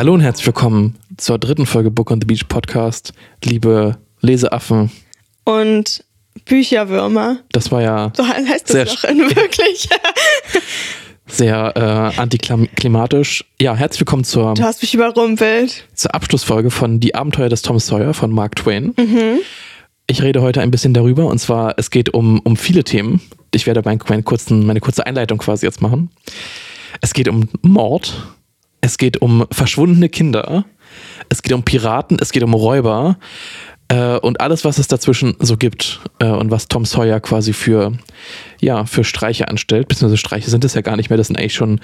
Hallo und herzlich willkommen zur dritten Folge Book on the Beach Podcast. Liebe Leseaffen. Und Bücherwürmer. Das war ja. So heißt Sehr das doch in wirklich. sehr äh, antiklimatisch. Ja, herzlich willkommen zur, Du hast mich überrumpelt. zur Abschlussfolge von Die Abenteuer des Tom Sawyer von Mark Twain. Ich rede heute ein bisschen darüber und zwar, es geht um, um viele Themen. Ich werde meinen kurzen, meine kurze Einleitung quasi jetzt machen. Es geht um Mord, es geht um verschwundene Kinder, es geht um Piraten, es geht um Räuber äh, und alles, was es dazwischen so gibt äh, und was Tom Sawyer quasi für, ja, für Streiche anstellt, beziehungsweise Streiche sind es ja gar nicht mehr, das sind eigentlich schon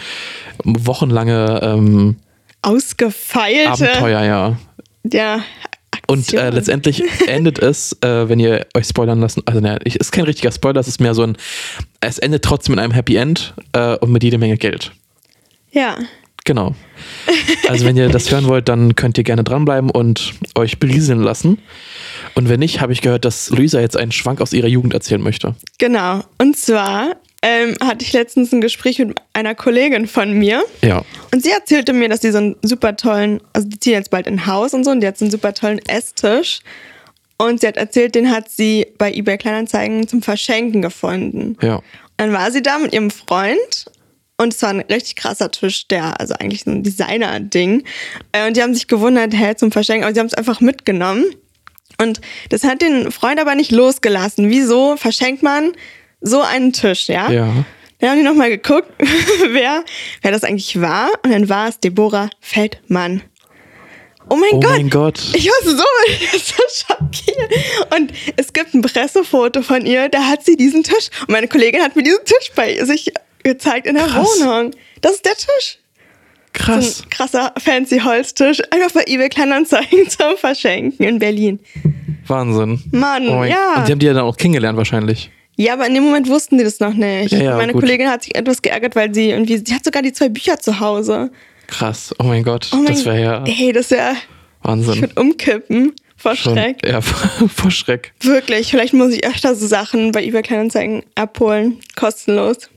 wochenlange ähm, Ausgefeilte. Abenteuer, ja. Ja. Und äh, letztendlich endet es, äh, wenn ihr euch spoilern lassen, also ne, ich- ist kein richtiger Spoiler, es ist mehr so ein, es endet trotzdem in einem Happy End äh, und mit jede Menge Geld. Ja. Genau. Also wenn ihr das hören wollt, dann könnt ihr gerne dranbleiben und euch berieseln lassen. Und wenn nicht, habe ich gehört, dass Luisa jetzt einen Schwank aus ihrer Jugend erzählen möchte. Genau. Und zwar ähm, hatte ich letztens ein Gespräch mit einer Kollegin von mir. Ja. Und sie erzählte mir, dass sie so einen super tollen, also die ziehen jetzt bald in ein Haus und so, und die hat so einen super tollen Esstisch. Und sie hat erzählt, den hat sie bei eBay Kleinanzeigen zum Verschenken gefunden. Ja. Und dann war sie da mit ihrem Freund und es war ein richtig krasser Tisch, der, also eigentlich so ein Designer-Ding. Äh, Und die haben sich gewundert, hä, zum Verschenken, aber sie haben es einfach mitgenommen. Und das hat den Freund aber nicht losgelassen. Wieso verschenkt man so einen Tisch, ja? Ja. Dann haben die nochmal geguckt, wer, wer das eigentlich war. Und dann war es Deborah Feldmann. Oh mein Oh Gott. mein Gott. Ich war so, so schockiert. Und es gibt ein Pressefoto von ihr, da hat sie diesen Tisch. Und meine Kollegin hat mir diesen Tisch bei sich gezeigt in der Krass. Wohnung. Das ist der Tisch. So Krass. ein krasser, fancy Holztisch. Einfach bei eBay Kleinanzeigen zum Verschenken in Berlin. Wahnsinn. Mann, Oh ja. Und die haben die ja dann auch kennengelernt wahrscheinlich. Ja, aber in dem Moment wussten die das noch nicht. Ja, ja, meine gut. Kollegin hat sich etwas geärgert, weil sie irgendwie, sie hat sogar die zwei Bücher zu Hause. Krass. Oh mein Gott. Oh mein das wäre ja Ey, das wäre, ich Wahnsinn. würde umkippen vor Schon- Schreck. Ja, vor Schreck. Wirklich, vielleicht muss ich öfter so Sachen bei eBay Kleinanzeigen abholen. Kostenlos.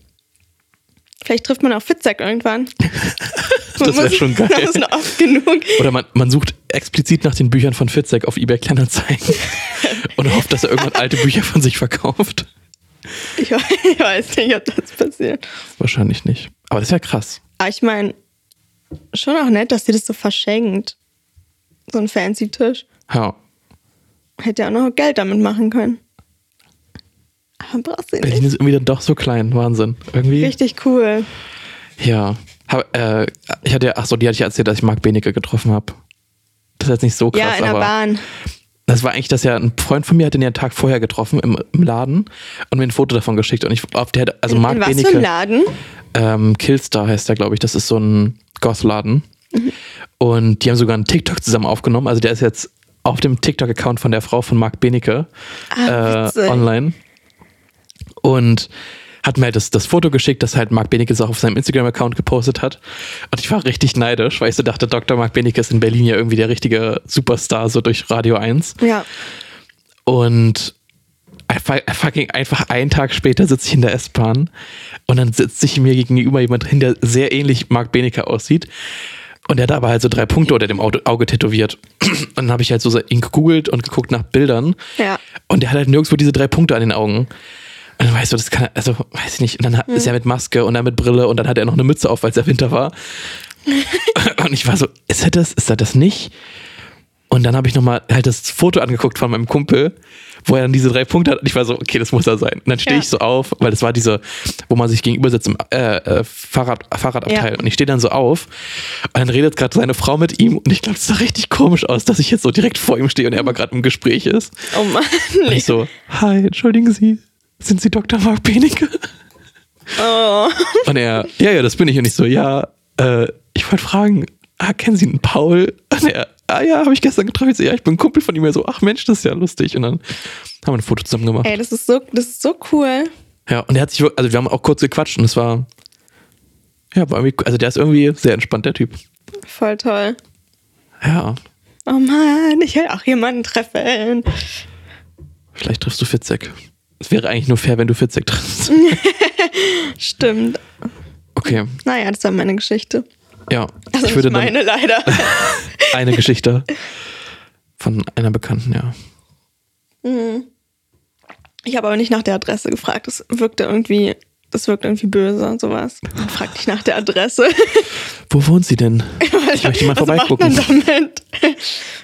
Vielleicht trifft man auch Fitzek irgendwann. Das wär schon geil. Das ist oft genug. Oder man, man sucht explizit nach den Büchern von Fitzek auf eBay Kleinanzeigen und hofft, dass er irgendwann alte Bücher von sich verkauft. Ich, ich weiß nicht, ob das passiert. Wahrscheinlich nicht. Aber das ist ja krass. Aber ich meine, schon auch nett, dass sie das so verschenkt. So ein fancy Tisch. Ja. Hätte ja auch noch Geld damit machen können. Aber brauchst du nicht. Berlin ist irgendwie dann doch so klein. Wahnsinn. Irgendwie. Richtig cool. Ja. Hab, äh, ich hatte ja, ach so, die hatte ich erzählt, dass ich Marc Benecke getroffen habe. Das ist jetzt nicht so krass, ja, in der aber Bahn. das war eigentlich, dass ja ein Freund von mir hat den ja einen Tag vorher getroffen im, im Laden und mir ein Foto davon geschickt und ich auf der hat, also in, Marc in was für Benecke. ein Laden? ähm, Killstar heißt der, glaube ich. Das ist so ein Goth-Laden. Und die haben sogar einen TikTok zusammen aufgenommen. Also der ist jetzt auf dem TikTok-Account von der Frau von Marc Benecke Ah, äh, online. Und hat mir halt das, das Foto geschickt, das halt Marc Benecke auch auf seinem Instagram-Account gepostet hat. Und ich war richtig neidisch, weil ich so dachte, Dr. Marc Benecke ist in Berlin ja irgendwie der richtige Superstar, so durch Radio 1. Ja. Und einfach, fucking einfach einen Tag später sitze ich in der S-Bahn und dann sitzt sich mir gegenüber jemand hin, der sehr ähnlich Marc Benecke aussieht. Und der hat aber halt so drei Punkte unter dem Auge, Auge tätowiert. Und dann habe ich halt so ihn gegoogelt und geguckt nach Bildern. Ja. Und der hat halt nirgendwo diese drei Punkte an den Augen. Und dann weißt du, das kann, also weiß ich nicht. Und dann hat, ist er mit Maske und dann mit Brille und dann hat er noch eine Mütze auf, weil es ja Winter war. und ich war so, ist er das? Ist er das nicht? Und dann habe ich nochmal halt das Foto angeguckt von meinem Kumpel, wo er dann diese drei Punkte hat. Und ich war so, okay, das muss er sein. Und dann stehe Ja. ich so auf, weil das war diese, wo man sich gegenüber sitzt im äh, äh, Fahrrad, Fahrradabteil. Ja. Und ich stehe dann so auf und dann redet gerade seine Frau mit ihm. Und ich glaube, es sah richtig komisch aus, dass ich jetzt so direkt vor ihm stehe und er aber gerade im Gespräch ist. Oh Mann. Und ich so, hi, entschuldigen Sie, sind Sie Dr. Mark Benecke? Oh. Und er, ja, ja, das bin ich. Und ich so, ja, äh, ich wollte fragen, ah, kennen Sie einen Paul? Und er, ah ja, habe ich gestern getroffen. Ich so, ja, ich bin ein Kumpel von ihm. Er so, ach Mensch, das ist ja lustig. Und dann haben wir ein Foto zusammen gemacht. Ey, das ist so, das ist so cool. Ja, und er hat sich, wirklich- also wir haben auch kurz gequatscht und es war, ja, war irgendwie, also der ist irgendwie sehr entspannt, der Typ. Voll toll. Ja, Oh Mann, ich will auch jemanden treffen. vielleicht triffst du Fitzek. Es wäre eigentlich nur fair, wenn du Fitzek triffst. Stimmt. Okay. Naja, das war meine Geschichte. Ja, Also ich würde meine leider. eine Geschichte von einer Bekannten, ja. Ich habe aber nicht nach der Adresse gefragt. Das wirkte irgendwie, das wirkt irgendwie böse, sowas. Man fragt nicht nach der Adresse. Wo wohnt sie denn? Ich möchte mal Was macht vorbeigucken. man damit?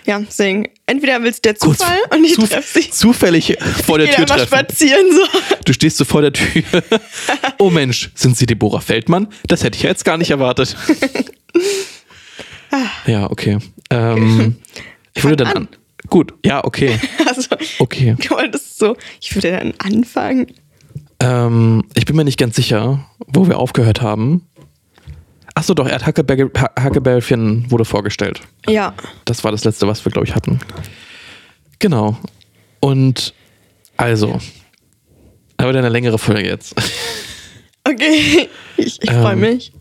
Ja, deswegen. Entweder willst du der Kurz Zufall und ich zuf- treffe sie. zufällig vor der Geh Tür treffen. spazieren so. Du stehst so vor der Tür. Oh Mensch, sind Sie Deborah Feldmann? Das hätte ich ja jetzt gar nicht erwartet. Ja, okay. Ähm, ich würde dann an. Gut, ja, okay. Also, Okay. du wolltest so, ich würde dann anfangen. Ähm, ich bin mir nicht ganz sicher, wo wir aufgehört haben. Achso, doch, er hat Huckleberry, Huckleberry Finn wurde vorgestellt. Ja. Das war das letzte, was wir, glaube ich, hatten. Genau. Und also, aber eine längere Folge jetzt. Okay. Ich, ich freue Ähm, mich.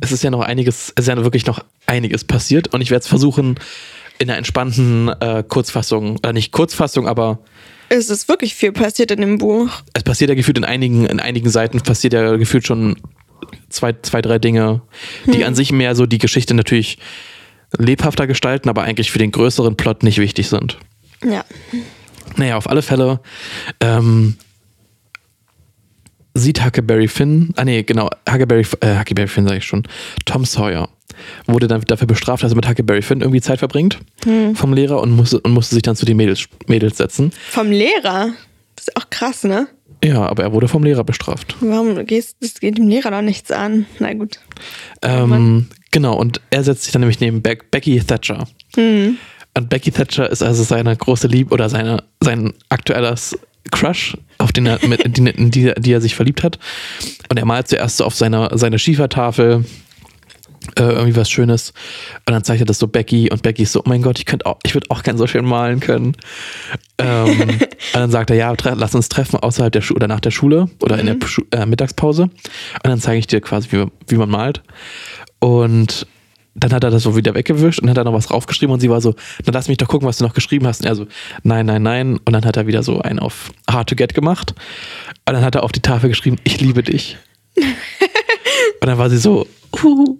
Es ist ja noch einiges, es ist ja wirklich noch einiges passiert und ich werde es versuchen, in einer entspannten äh, Kurzfassung, oder nicht Kurzfassung, aber Es ist wirklich viel passiert in dem Buch. es passiert ja gefühlt in einigen, in einigen Seiten passiert ja gefühlt schon zwei, zwei, drei Dinge, die an sich mehr so die Geschichte natürlich lebhafter gestalten, aber eigentlich für den größeren Plot nicht wichtig sind. Ja. Naja, auf alle Fälle ähm, sieht Huckleberry Finn, ah nee, genau, Huckleberry, äh, Huckleberry Finn sage ich schon, Tom Sawyer wurde dann dafür bestraft, dass er mit Huckleberry Finn irgendwie Zeit verbringt vom Lehrer und musste, und musste sich dann zu den Mädels, Mädels setzen. Vom Lehrer. Das ist auch krass, ne? Ja, aber er wurde vom Lehrer bestraft. Warum gehst das geht dem Lehrer doch nichts an? Na gut. Ähm, genau, und er setzt sich dann nämlich neben Be Becky Thatcher. Und Becky Thatcher ist also seine große Liebe oder seine, sein aktuelles Crush, auf den er, mit, in, die, in die, die er sich verliebt hat. Und er malt zuerst so auf seiner seine Schiefertafel äh, irgendwie was Schönes. Und dann zeichnet das so Becky und Becky ist so, oh mein Gott, ich könnte auch, ich würde auch gern so schön malen können. Ähm, und dann sagt er, ja, lass uns treffen außerhalb der Schule oder nach der Schule oder in der Schu äh, Mittagspause. Und dann zeige ich dir quasi, wie, wie man malt. Und dann hat er das so wieder weggewischt und hat da noch was draufgeschrieben und sie war so, dann lass mich doch gucken, was du noch geschrieben hast. Und er so, nein, nein, nein. Und dann hat er wieder so einen auf Hard to Get gemacht. Und dann hat er auf die Tafel geschrieben, ich liebe dich. und dann war sie so, uh,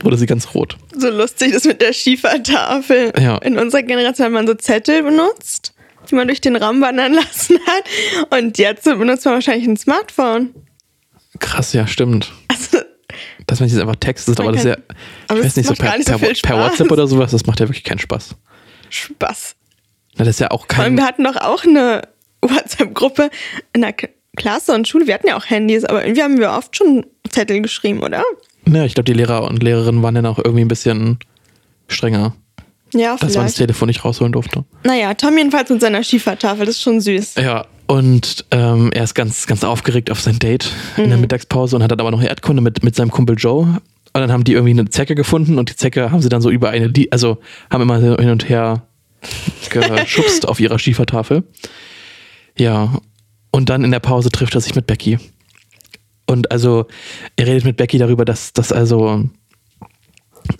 wurde sie ganz rot. So lustig das mit der Schiefertafel. Ja. In unserer Generation hat man so Zettel benutzt, die man durch den Raum wandern lassen hat. Und jetzt benutzt man wahrscheinlich ein Smartphone. Krass, ja, stimmt. Also, Dass man jetzt einfach textet, aber Man das ist ja, ich aber weiß nicht, so per, nicht so per, per. WhatsApp oder sowas, das macht ja wirklich keinen Spaß. Spaß. Na, das ist ja auch Vor allem, kein. wir hatten doch auch eine WhatsApp-Gruppe in der Klasse und Schule. Wir hatten ja auch Handys, aber irgendwie haben wir oft schon Zettel geschrieben, oder? Ja, ich glaube, die Lehrer und Lehrerinnen waren dann auch irgendwie ein bisschen strenger, Ja, dass man das vielleicht. Telefon nicht rausholen durfte. Naja, Tom jedenfalls mit seiner Schiefertafel, das ist schon süß. Ja, und ähm, er ist ganz, ganz aufgeregt auf sein Date in Mhm. der Mittagspause und hat dann aber noch Erdkunde mit, mit seinem Kumpel Joe. Und dann haben die irgendwie eine Zecke gefunden und die Zecke haben sie dann so über eine, also haben immer so hin und her geschubst auf ihrer Schiefertafel. Ja, und dann in der Pause trifft er sich mit Becky. Und also, er redet mit Becky darüber, dass, dass also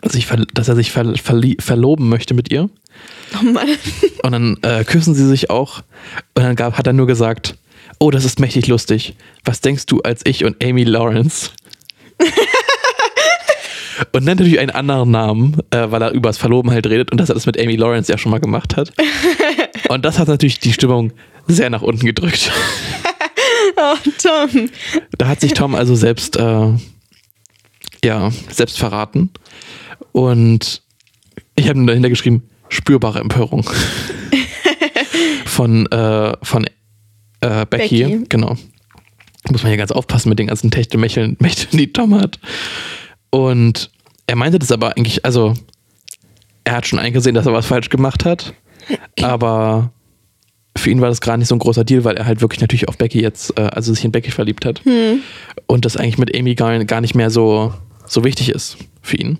sich dass er sich ver verloben möchte mit ihr. Oh Mann. Und dann äh, küssen sie sich auch. Und dann gab, hat er nur gesagt, oh, das ist mächtig lustig. Was denkst du als ich und Amy Lawrence? und nennt natürlich einen anderen Namen, äh, weil er über das Verloben halt redet und dass er das mit Amy Lawrence ja schon mal gemacht hat. und das hat natürlich die Stimmung sehr nach unten gedrückt. Oh, Tom. Da hat sich Tom also selbst, äh, ja, selbst verraten. Und ich habe dahinter geschrieben, spürbare Empörung. von äh, von äh, Becky, Becky. genau. Muss man hier ganz aufpassen mit den ganzen Techtelmecheln, Mächteln, die Tom hat. Und er meinte das aber eigentlich, also er hat schon eingesehen, dass er was falsch gemacht hat, aber für ihn war das gerade nicht so ein großer Deal, weil er halt wirklich natürlich auf Becky jetzt, äh, also sich in Becky verliebt hat. Und das eigentlich mit Amy gar, gar nicht mehr so, so wichtig ist für ihn.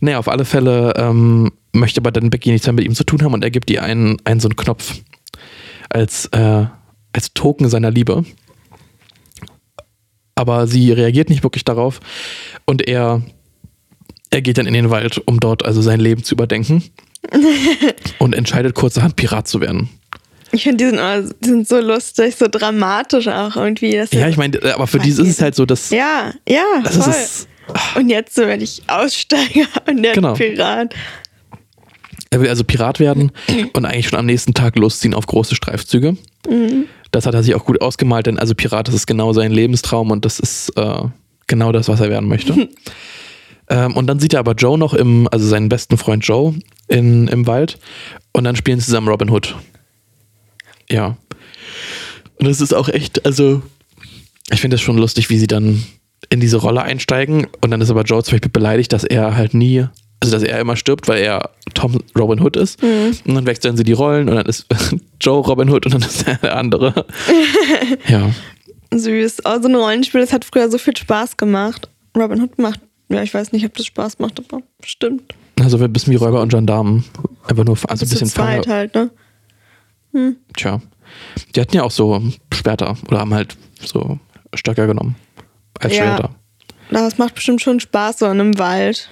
Naja, auf alle Fälle ähm, möchte aber dann Becky nichts mehr mit ihm zu tun haben und er gibt ihr einen, einen so einen Knopf als, äh, als Token seiner Liebe. Aber sie reagiert nicht wirklich darauf und er, er geht dann in den Wald, um dort also sein Leben zu überdenken und entscheidet kurzerhand Pirat zu werden. Ich finde, die, sind immer- die sind so lustig, so dramatisch auch irgendwie. Ja, ich meine, aber für die ist es halt so, dass Ja, ja, das voll. ist Und jetzt so werde ich Aussteiger und der Genau. Pirat. Er will also Pirat werden und eigentlich schon am nächsten Tag losziehen auf große Streifzüge. Das hat er sich auch gut ausgemalt, denn also Pirat, das ist genau sein Lebenstraum und das ist äh, genau das, was er werden möchte. ähm, und dann sieht er aber Joe noch im, also seinen besten Freund Joe in, im Wald und dann spielen sie zusammen Robin Hood. Ja. Und das ist auch echt, also ich finde es schon lustig, wie sie dann in diese Rolle einsteigen und dann ist aber Joe zum Beispiel beleidigt, dass er halt nie, also dass er immer stirbt, weil er Tom Robin Hood ist. Und dann wechseln sie die Rollen und dann ist Joe Robin Hood und dann ist er der andere. ja. Süß. Oh, so ein Rollenspiel, das hat früher so viel Spaß gemacht. Robin Hood macht, ja, ich weiß nicht, ob das Spaß macht, aber bestimmt. Also ein bisschen wie Räuber und Gendarmen. Einfach nur, also ein bisschen Feuer. halt, ne? Tja. Die hatten ja auch so Schwerter oder haben halt so Stöcker genommen. Als Ja. Schwerter. Aber es macht bestimmt schon Spaß, so in einem Wald.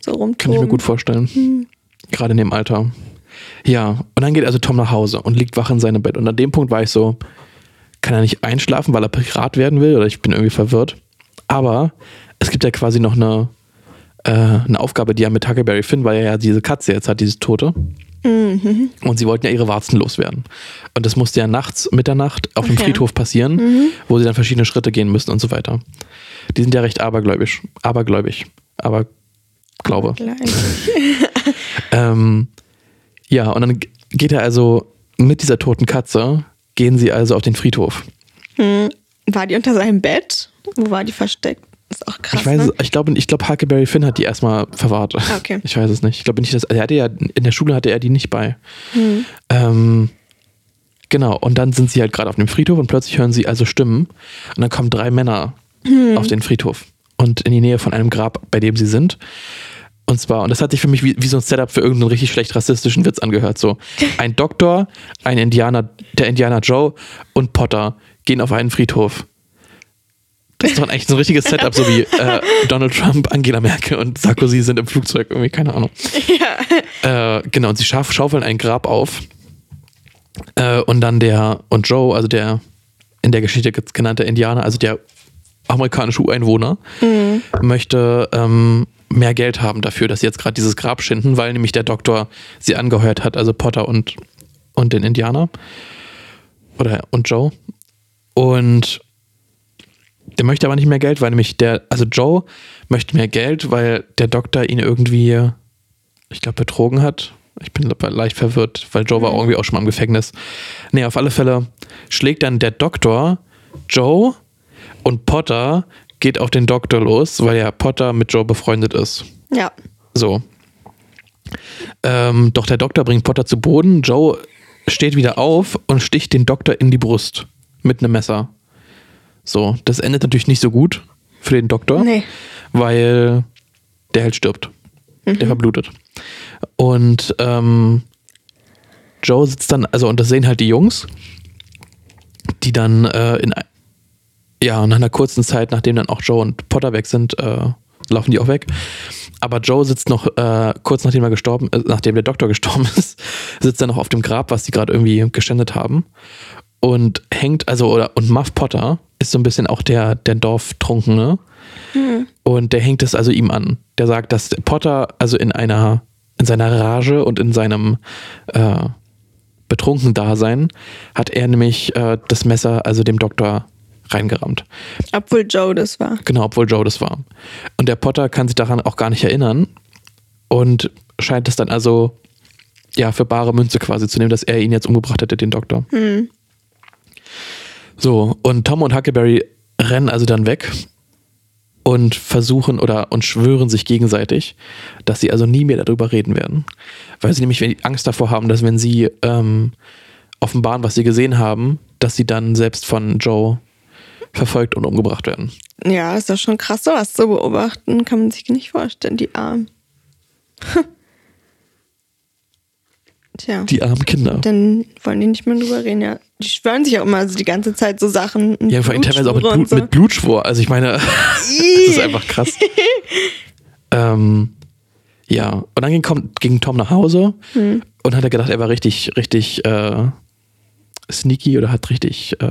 So rumtoben. Kann ich mir gut vorstellen. Gerade in dem Alter. Ja, und dann geht also Tom nach Hause und liegt wach in seinem Bett. Und an dem Punkt war ich so, kann er nicht einschlafen, weil er Pirat werden will? Oder ich bin irgendwie verwirrt. Aber es gibt ja quasi noch eine, äh, eine Aufgabe, die er mit Huckleberry Finn, weil er ja diese Katze jetzt hat, diese Tote. Und sie wollten ja ihre Warzen loswerden. Und das musste ja nachts, Mitternacht auf dem Ach ja. Friedhof passieren, wo sie dann verschiedene Schritte gehen müssen und so weiter. Die sind ja recht abergläubisch. Abergläubig. Aber glaube. Ähm, ja, und dann geht er also mit dieser toten Katze, gehen sie also auf den Friedhof. War die unter seinem Bett? Wo war die versteckt? Ist auch krass. ich weiß, ne? ich glaube, ich glaube, Huckleberry Finn hat die erstmal verwahrt. Ah, okay. Ich weiß es nicht. Ich glaube nicht, dass er hatte ja in der Schule hatte er die nicht bei. Hm. Ähm, genau. Und dann sind sie halt gerade auf dem Friedhof und plötzlich hören sie also Stimmen und dann kommen drei Männer Hm. auf den Friedhof und in die Nähe von einem Grab, bei dem sie sind. Und zwar, und das hat sich für mich wie, wie so ein Setup für irgendeinen richtig schlecht rassistischen Witz angehört. So, ein Doktor, ein Indianer, der Indianer Joe und Potter gehen auf einen Friedhof. Das ist doch eigentlich so ein richtiges Setup, so wie äh, Donald Trump, Angela Merkel und Sarkozy sind im Flugzeug, irgendwie, keine Ahnung. Äh, genau, und sie schauf, schaufeln ein Grab auf. Äh, und dann der, und Joe, also der in der Geschichte genannte Indianer, also der amerikanische Ureinwohner, möchte ähm, mehr Geld haben dafür, dass sie jetzt gerade dieses Grab schinden, weil nämlich der Doktor sie angeheuert hat, also Potter und, und den Indianer. Oder und Joe. Und der möchte aber nicht mehr Geld, weil nämlich der, also Joe möchte mehr Geld, weil der Doktor ihn irgendwie, ich glaube, betrogen hat. Ich bin leicht verwirrt, weil Joe war irgendwie auch schon mal im Gefängnis. Nee, auf alle Fälle schlägt dann der Doktor Joe und Potter geht auf den Doktor los, weil ja Potter mit Joe befreundet ist. Ja. So. Ähm, doch der Doktor bringt Potter zu Boden. Joe steht wieder auf und sticht den Doktor in die Brust mit einem Messer. So, das endet natürlich nicht so gut für den Doktor, Nee. weil der halt stirbt. Der verblutet. Und ähm, Joe sitzt dann, also und das sehen halt die Jungs, die dann äh, in ja, nach einer kurzen Zeit, nachdem dann auch Joe und Potter weg sind, äh, laufen die auch weg. Aber Joe sitzt noch, äh, kurz nachdem er gestorben ist, nachdem der Doktor gestorben ist, sitzt er noch auf dem Grab, was die gerade irgendwie geschändet haben. Und hängt, also, oder, und Muff Potter ist so ein bisschen auch der, der Dorftrunkene. Und der hängt es also ihm an. Der sagt, dass Potter, also in einer, in seiner Rage und in seinem äh, betrunken Dasein, hat er nämlich äh, das Messer, also dem Doktor, reingerammt. Obwohl Joe das war. Genau, obwohl Joe das war. Und der Potter kann sich daran auch gar nicht erinnern und scheint es dann also ja für bare Münze quasi zu nehmen, dass er ihn jetzt umgebracht hätte, den Doktor. So, und Tom und Huckleberry rennen also dann weg und versuchen oder und schwören sich gegenseitig, dass sie also nie mehr darüber reden werden. Weil sie nämlich Angst davor haben, dass wenn sie ähm, offenbaren, was sie gesehen haben, dass sie dann selbst von Joe verfolgt und umgebracht werden. Ja, ist doch schon krass, sowas zu beobachten. Kann man sich nicht vorstellen, die Armen. Tja. Die armen Kinder. Dann wollen die nicht mehr drüber reden, ja. Die schwören sich auch immer so die ganze Zeit so Sachen. Ja, vor allem teilweise auch mit, Blut, so. mit Blutschwur. Also ich meine, das ist einfach krass. ähm, ja, und dann ging, ging Tom nach Hause Hm. und hat er gedacht, er war richtig, richtig äh, sneaky oder hat richtig äh,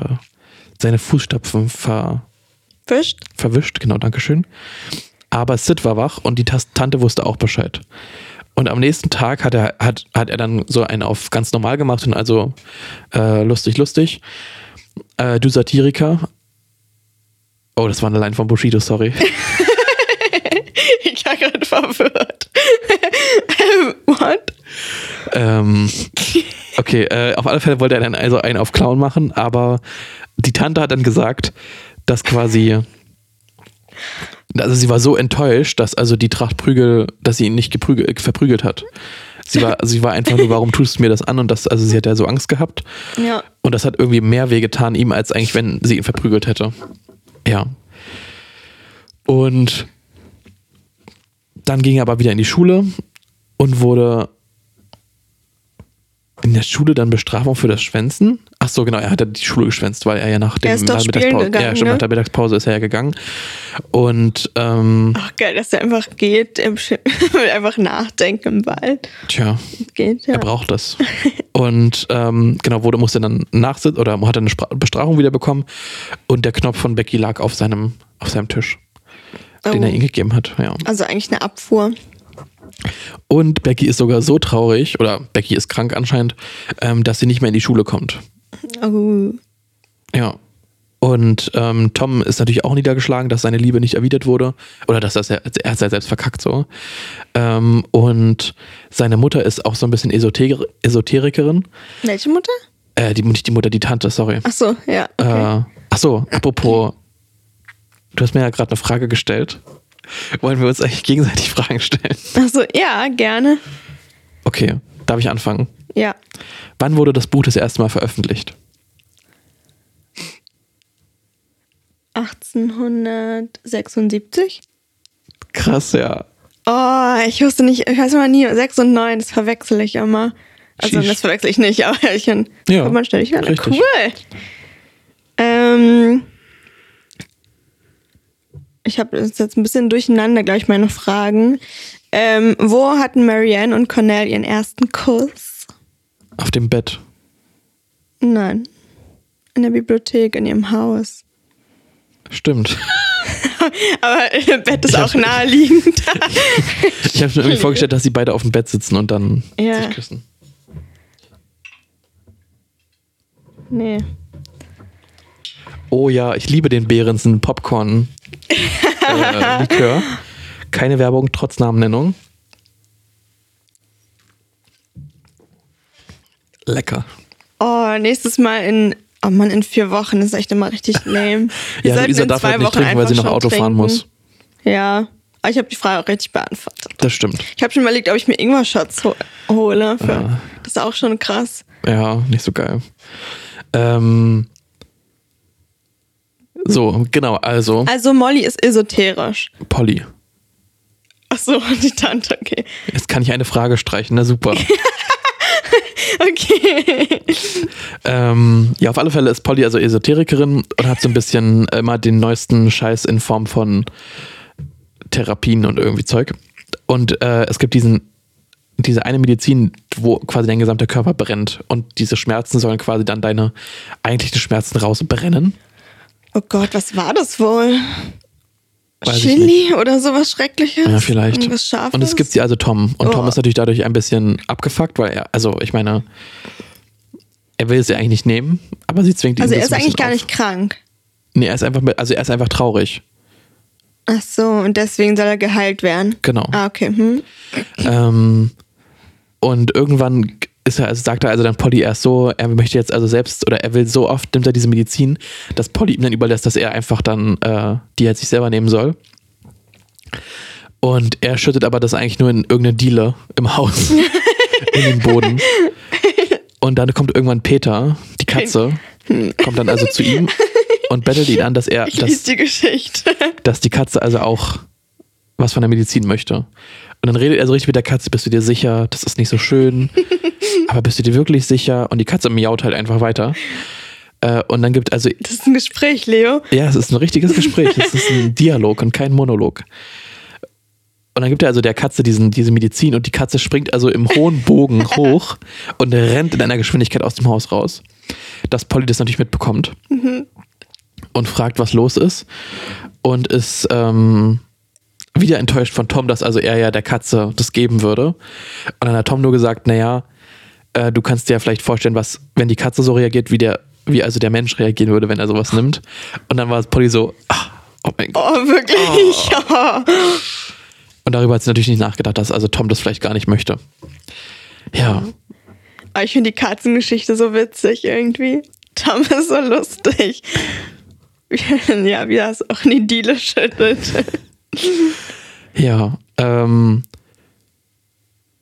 seine Fußstapfen ver, Fischt? verwischt. Genau, Dankeschön. Aber Sid war wach und die Tante wusste auch Bescheid. Und am nächsten Tag hat er, hat, hat er dann so einen auf ganz normal gemacht und also äh, lustig, lustig. Äh, du Satiriker. Oh, das war eine Line von Bushido, sorry. Ich war gerade verwirrt. What? ähm, okay, äh, auf alle Fälle wollte er dann also einen auf Clown machen, aber die Tante hat dann gesagt, dass quasi. Also sie war so enttäuscht, dass also die Tracht Prügel, dass sie ihn nicht geprügel, äh, verprügelt hat. Sie war, sie war einfach nur, warum tust du mir das an? Und das, also sie hat ja so Angst gehabt. Ja. Und das hat irgendwie mehr wehgetan ihm, als eigentlich, wenn sie ihn verprügelt hätte. Ja. Und dann ging er aber wieder in die Schule und wurde in der Schule dann Bestrafung für das Schwänzen. Ach so, genau, er hat ja die Schule geschwänzt, weil er ja nach, dem, Er nach Mittagspause, gegangen, ja, stimmt, ne? nach der Mittagspause ist er ja gegangen. Und ähm, Ach geil, dass er einfach geht, im einfach nachdenken im Wald. tja, Geht, ja. Er braucht das. Und ähm, genau, wurde, musste dann nachsitzen oder hat eine Spra- Bestrafung wieder bekommen. Und der Knopf von Becky lag auf seinem, auf seinem Tisch, den Oh. er ihm gegeben hat. Ja. Also eigentlich eine Abfuhr. Und Becky ist sogar so traurig, oder Becky ist krank anscheinend, ähm, dass sie nicht mehr in die Schule kommt. Oh. Ja. Und ähm, Tom ist natürlich auch niedergeschlagen, dass seine Liebe nicht erwidert wurde. Oder dass das er, er hat ja selbst verkackt so. Ähm, und seine Mutter ist auch so ein bisschen Esoter Esoterikerin. Welche Mutter? Äh, die, nicht die Mutter, die Tante, sorry. Ach so, ja. Okay. Äh, ach so, apropos, du hast mir ja gerade eine Frage gestellt. Wollen wir uns eigentlich gegenseitig Fragen stellen? Ach so, ja, gerne. Okay, darf ich anfangen? Ja. Wann wurde das Buch das erste Mal veröffentlicht? 1876? Krass, ja. Oh, ich wusste nicht, ich weiß immer nie, 6 und 9, das verwechsel ich immer. Also Sheesh. das verwechsel ich nicht, aber ich kann, Ja, kommt man ständig an. richtig. Cool. Ähm, ich habe jetzt ein bisschen durcheinander, glaube ich, meine Fragen. Ähm, wo hatten Marianne und Cornell ihren ersten Kuss? Auf dem Bett. Nein. In der Bibliothek, in ihrem Haus. Stimmt. Aber im Bett ist Ich auch naheliegend. Ich habe mir irgendwie vorgestellt, dass sie beide auf dem Bett sitzen und dann Ja. sich küssen. nee. Oh ja, ich liebe den Behrensen Popcorn äh, Likör. Keine Werbung, trotz Namennennung. Lecker. Oh, nächstes Mal in, oh Mann, in vier Wochen. Das ist echt immer richtig lame. Wir Ja, Luisa in darf zwei halt nicht Wochen trinken, weil sie noch Auto fahren trinken. muss. Ja, aber ich habe die Frage auch richtig beantwortet. Das stimmt. Ich habe schon überlegt, ob ich mir Ingwer-Shots ho hole. Für, Ja. Das ist auch schon krass. Ja, nicht so geil. Ähm, so, genau, also Also Molly ist esoterisch. Polly. Ach so, die Tante, okay. Jetzt kann ich eine Frage streichen, na super. Okay. ähm, ja, auf alle Fälle ist Polly also Esoterikerin und hat so ein bisschen immer den neuesten Scheiß in Form von Therapien und irgendwie Zeug. Und äh, es gibt diesen, diese eine Medizin, wo quasi dein gesamter Körper brennt und diese Schmerzen sollen quasi dann deine eigentlichen Schmerzen rausbrennen. Oh Gott, was war das wohl? Weiß Chili oder sowas Schreckliches? Ja, vielleicht. Scharfes? Und es gibt sie also Tom. Und Tom Oh. ist natürlich dadurch ein bisschen abgefuckt, weil er, also ich meine, er will sie eigentlich nicht nehmen, aber sie zwingt ihn Also er ist eigentlich gar auf. nicht krank. Nee, er ist einfach, also er ist einfach traurig. Ach so, und deswegen soll er geheilt werden. Genau. Ah, okay. Hm. Ähm, und irgendwann ist er, also sagt er also dann Polly erst so, er möchte jetzt also selbst oder er will so oft nimmt er diese Medizin, dass Polly ihm dann überlässt, dass er einfach dann äh, die jetzt sich selber nehmen soll. Und er schüttet aber das eigentlich nur in irgendeine Diele im Haus in den Boden. Und dann kommt irgendwann Peter, die Katze, kommt dann also zu ihm und bettelt ihn an, dass er, dass, die Geschichte. dass die Katze also auch was von der Medizin möchte. Und dann redet er so richtig mit der Katze, bist du dir sicher, das ist nicht so schön, aber bist du dir wirklich sicher? Und die Katze miaut halt einfach weiter. Äh, und dann gibt also, Das ist ein Gespräch, Leo. ja, es ist ein richtiges Gespräch, es ist ein Dialog und kein Monolog. Und dann gibt er also der Katze diesen, diese Medizin und die Katze springt also im hohen Bogen hoch und rennt in einer Geschwindigkeit aus dem Haus raus. Dass Polly das natürlich mitbekommt und fragt, was los ist. Und ist ähm, wieder enttäuscht von Tom, dass also er ja der Katze das geben würde. Und dann hat Tom nur gesagt, naja, äh, du kannst dir ja vielleicht vorstellen, was, wenn die Katze so reagiert, wie der, wie also der Mensch reagieren würde, wenn er sowas nimmt. Und dann war Polly so, ach, oh mein Gott. Oh, wirklich? Ja. Und darüber hat sie natürlich nicht nachgedacht, dass also Tom das vielleicht gar nicht möchte. Ja. Aber ich finde die Katzengeschichte so witzig irgendwie. Tom ist so lustig. Ja, wie er es auch in die Diele schüttelt. Ja. Ähm,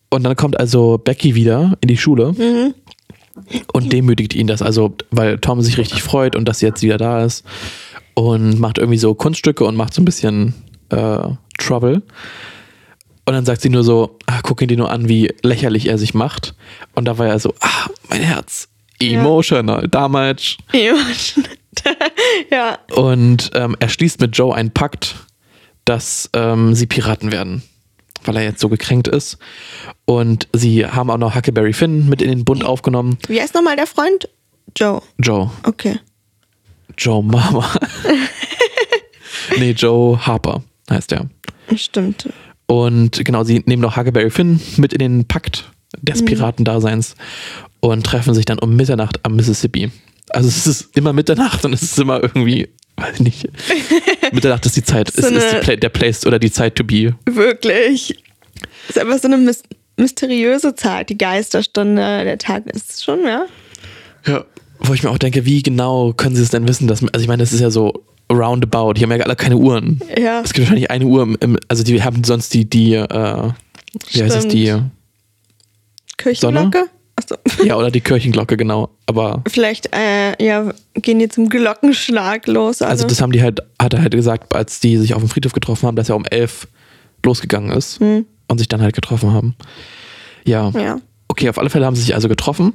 und dann kommt also Becky wieder in die Schule und demütigt ihn das, also weil Tom sich richtig freut und dass sie jetzt wieder da ist und macht irgendwie so Kunststücke und macht so ein bisschen äh, Trouble. Und dann sagt sie nur so, ah, guck ihn dir nur an, wie lächerlich er sich macht. Und da war er so, ah, mein Herz, emotional, damals. ja. Und ähm, er schließt mit Joe einen Pakt, dass ähm, sie Piraten werden, weil er jetzt so gekränkt ist. Und sie haben auch noch Huckleberry Finn mit in den Bund aufgenommen. Wie heißt nochmal der Freund? Joe. Joe. Okay. Joe Mama. nee, Joe Harper heißt er. Stimmt. Und genau, sie nehmen noch Huckleberry Finn mit in den Pakt des Piratendaseins und treffen sich dann um Mitternacht am Mississippi. Also es ist immer Mitternacht und es ist immer irgendwie, weiß ich nicht. Mitternacht ist die Zeit, So ist, ist die Pla der Place oder die Zeit to be. Wirklich. Ist einfach so eine mys mysteriöse Zeit, die Geisterstunde, der Tag ist schon, ja? Ja. Wo ich mir auch denke, wie genau können sie es denn wissen, dass, also ich meine, das ist ja so roundabout, die haben ja alle keine Uhren. Ja. Es gibt wahrscheinlich eine Uhr, im, also die haben sonst die, die, äh, wie heißt es, Stimmt. die, Kirchenglocke? Achso. ja, oder die Kirchenglocke, genau. Aber Vielleicht, äh, ja, gehen die zum Glockenschlag los. Also, Also das haben die halt, hat er halt gesagt, als die sich auf dem Friedhof getroffen haben, dass er um elf losgegangen ist und sich dann halt getroffen haben. Ja. ja. Okay, auf alle Fälle haben sie sich also getroffen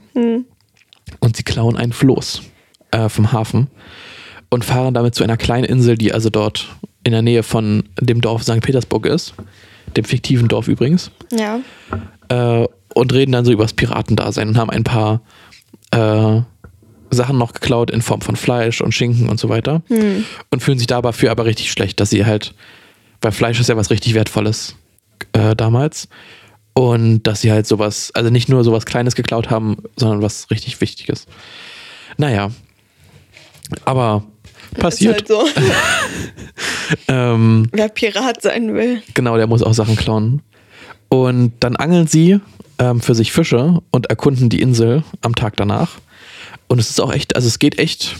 und sie klauen ein Floß äh, vom Hafen und fahren damit zu einer kleinen Insel, die also dort in der Nähe von dem Dorf St. Petersburg ist, dem fiktiven Dorf übrigens, Ja. äh, und reden dann so über das Piratendasein und haben ein paar äh, Sachen noch geklaut in Form von Fleisch und Schinken und so weiter und fühlen sich dabei aber richtig schlecht, dass sie halt, weil Fleisch ist ja was richtig Wertvolles äh, damals und dass sie halt sowas, also nicht nur sowas Kleines geklaut haben, sondern was richtig Wichtiges. Naja, aber passiert. Ist halt so. Ähm, Wer Pirat sein will. Genau, der muss auch Sachen klauen. Und dann angeln sie ähm, für sich Fische und erkunden die Insel am Tag danach. Und es ist auch echt, also es geht echt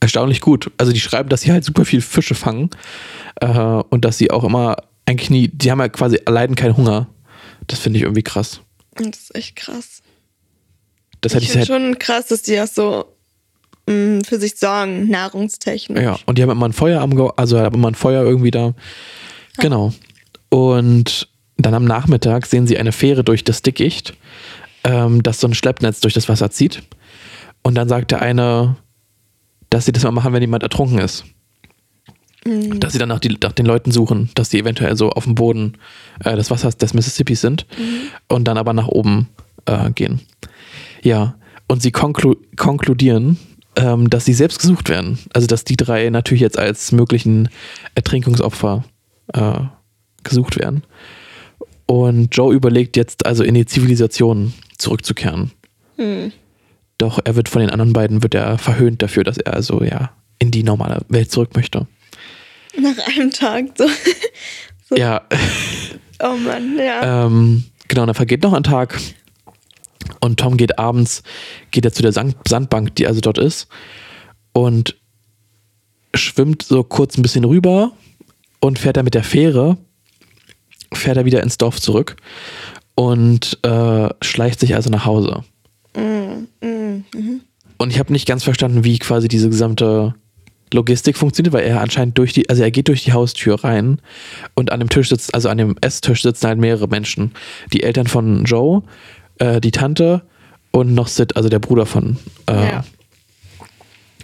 erstaunlich gut. Also die schreiben, dass sie halt super viel Fische fangen äh, und dass sie auch immer eigentlich nie, die haben ja quasi leiden keinen Hunger. Das finde ich irgendwie krass. Das ist echt krass. Das hätte Ich halt, schon krass, dass die das so mh, für sich sorgen, nahrungstechnisch. ja. Und die haben immer ein Feuer am, Ge- also haben immer ein Feuer irgendwie da. Genau. Und dann am Nachmittag sehen sie eine Fähre durch das Dickicht, ähm, das so ein Schleppnetz durch das Wasser zieht. Und dann sagt der eine, dass sie das mal machen, wenn jemand ertrunken ist. Dass sie dann nach, die, nach den Leuten suchen, dass die eventuell so auf dem Boden äh, des Wassers des Mississippis sind und dann aber nach oben äh, gehen. Ja, und sie konklu konkludieren, ähm, dass sie selbst gesucht werden. Also, dass die drei natürlich jetzt als möglichen Ertrinkungsopfer äh, gesucht werden. Und Joe überlegt jetzt also in die Zivilisation zurückzukehren. Doch er wird von den anderen beiden wird er verhöhnt dafür, dass er also ja in die normale Welt zurück möchte. Nach einem Tag so. so Ja, Oh Mann, ja. ähm, genau, dann vergeht noch ein Tag und Tom geht abends, geht er zu der Sand Sandbank, die also dort ist und schwimmt so kurz ein bisschen rüber und fährt dann mit der Fähre, fährt er wieder ins Dorf zurück und äh, schleicht sich also nach Hause. Und ich habe nicht ganz verstanden, wie quasi diese gesamte Logistik funktioniert, weil er anscheinend durch die, also er geht durch die Haustür rein und an dem Tisch sitzt, also an dem Esstisch sitzen halt mehrere Menschen. Die Eltern von Joe, äh, die Tante und noch Sid, also der Bruder von, äh, Ja.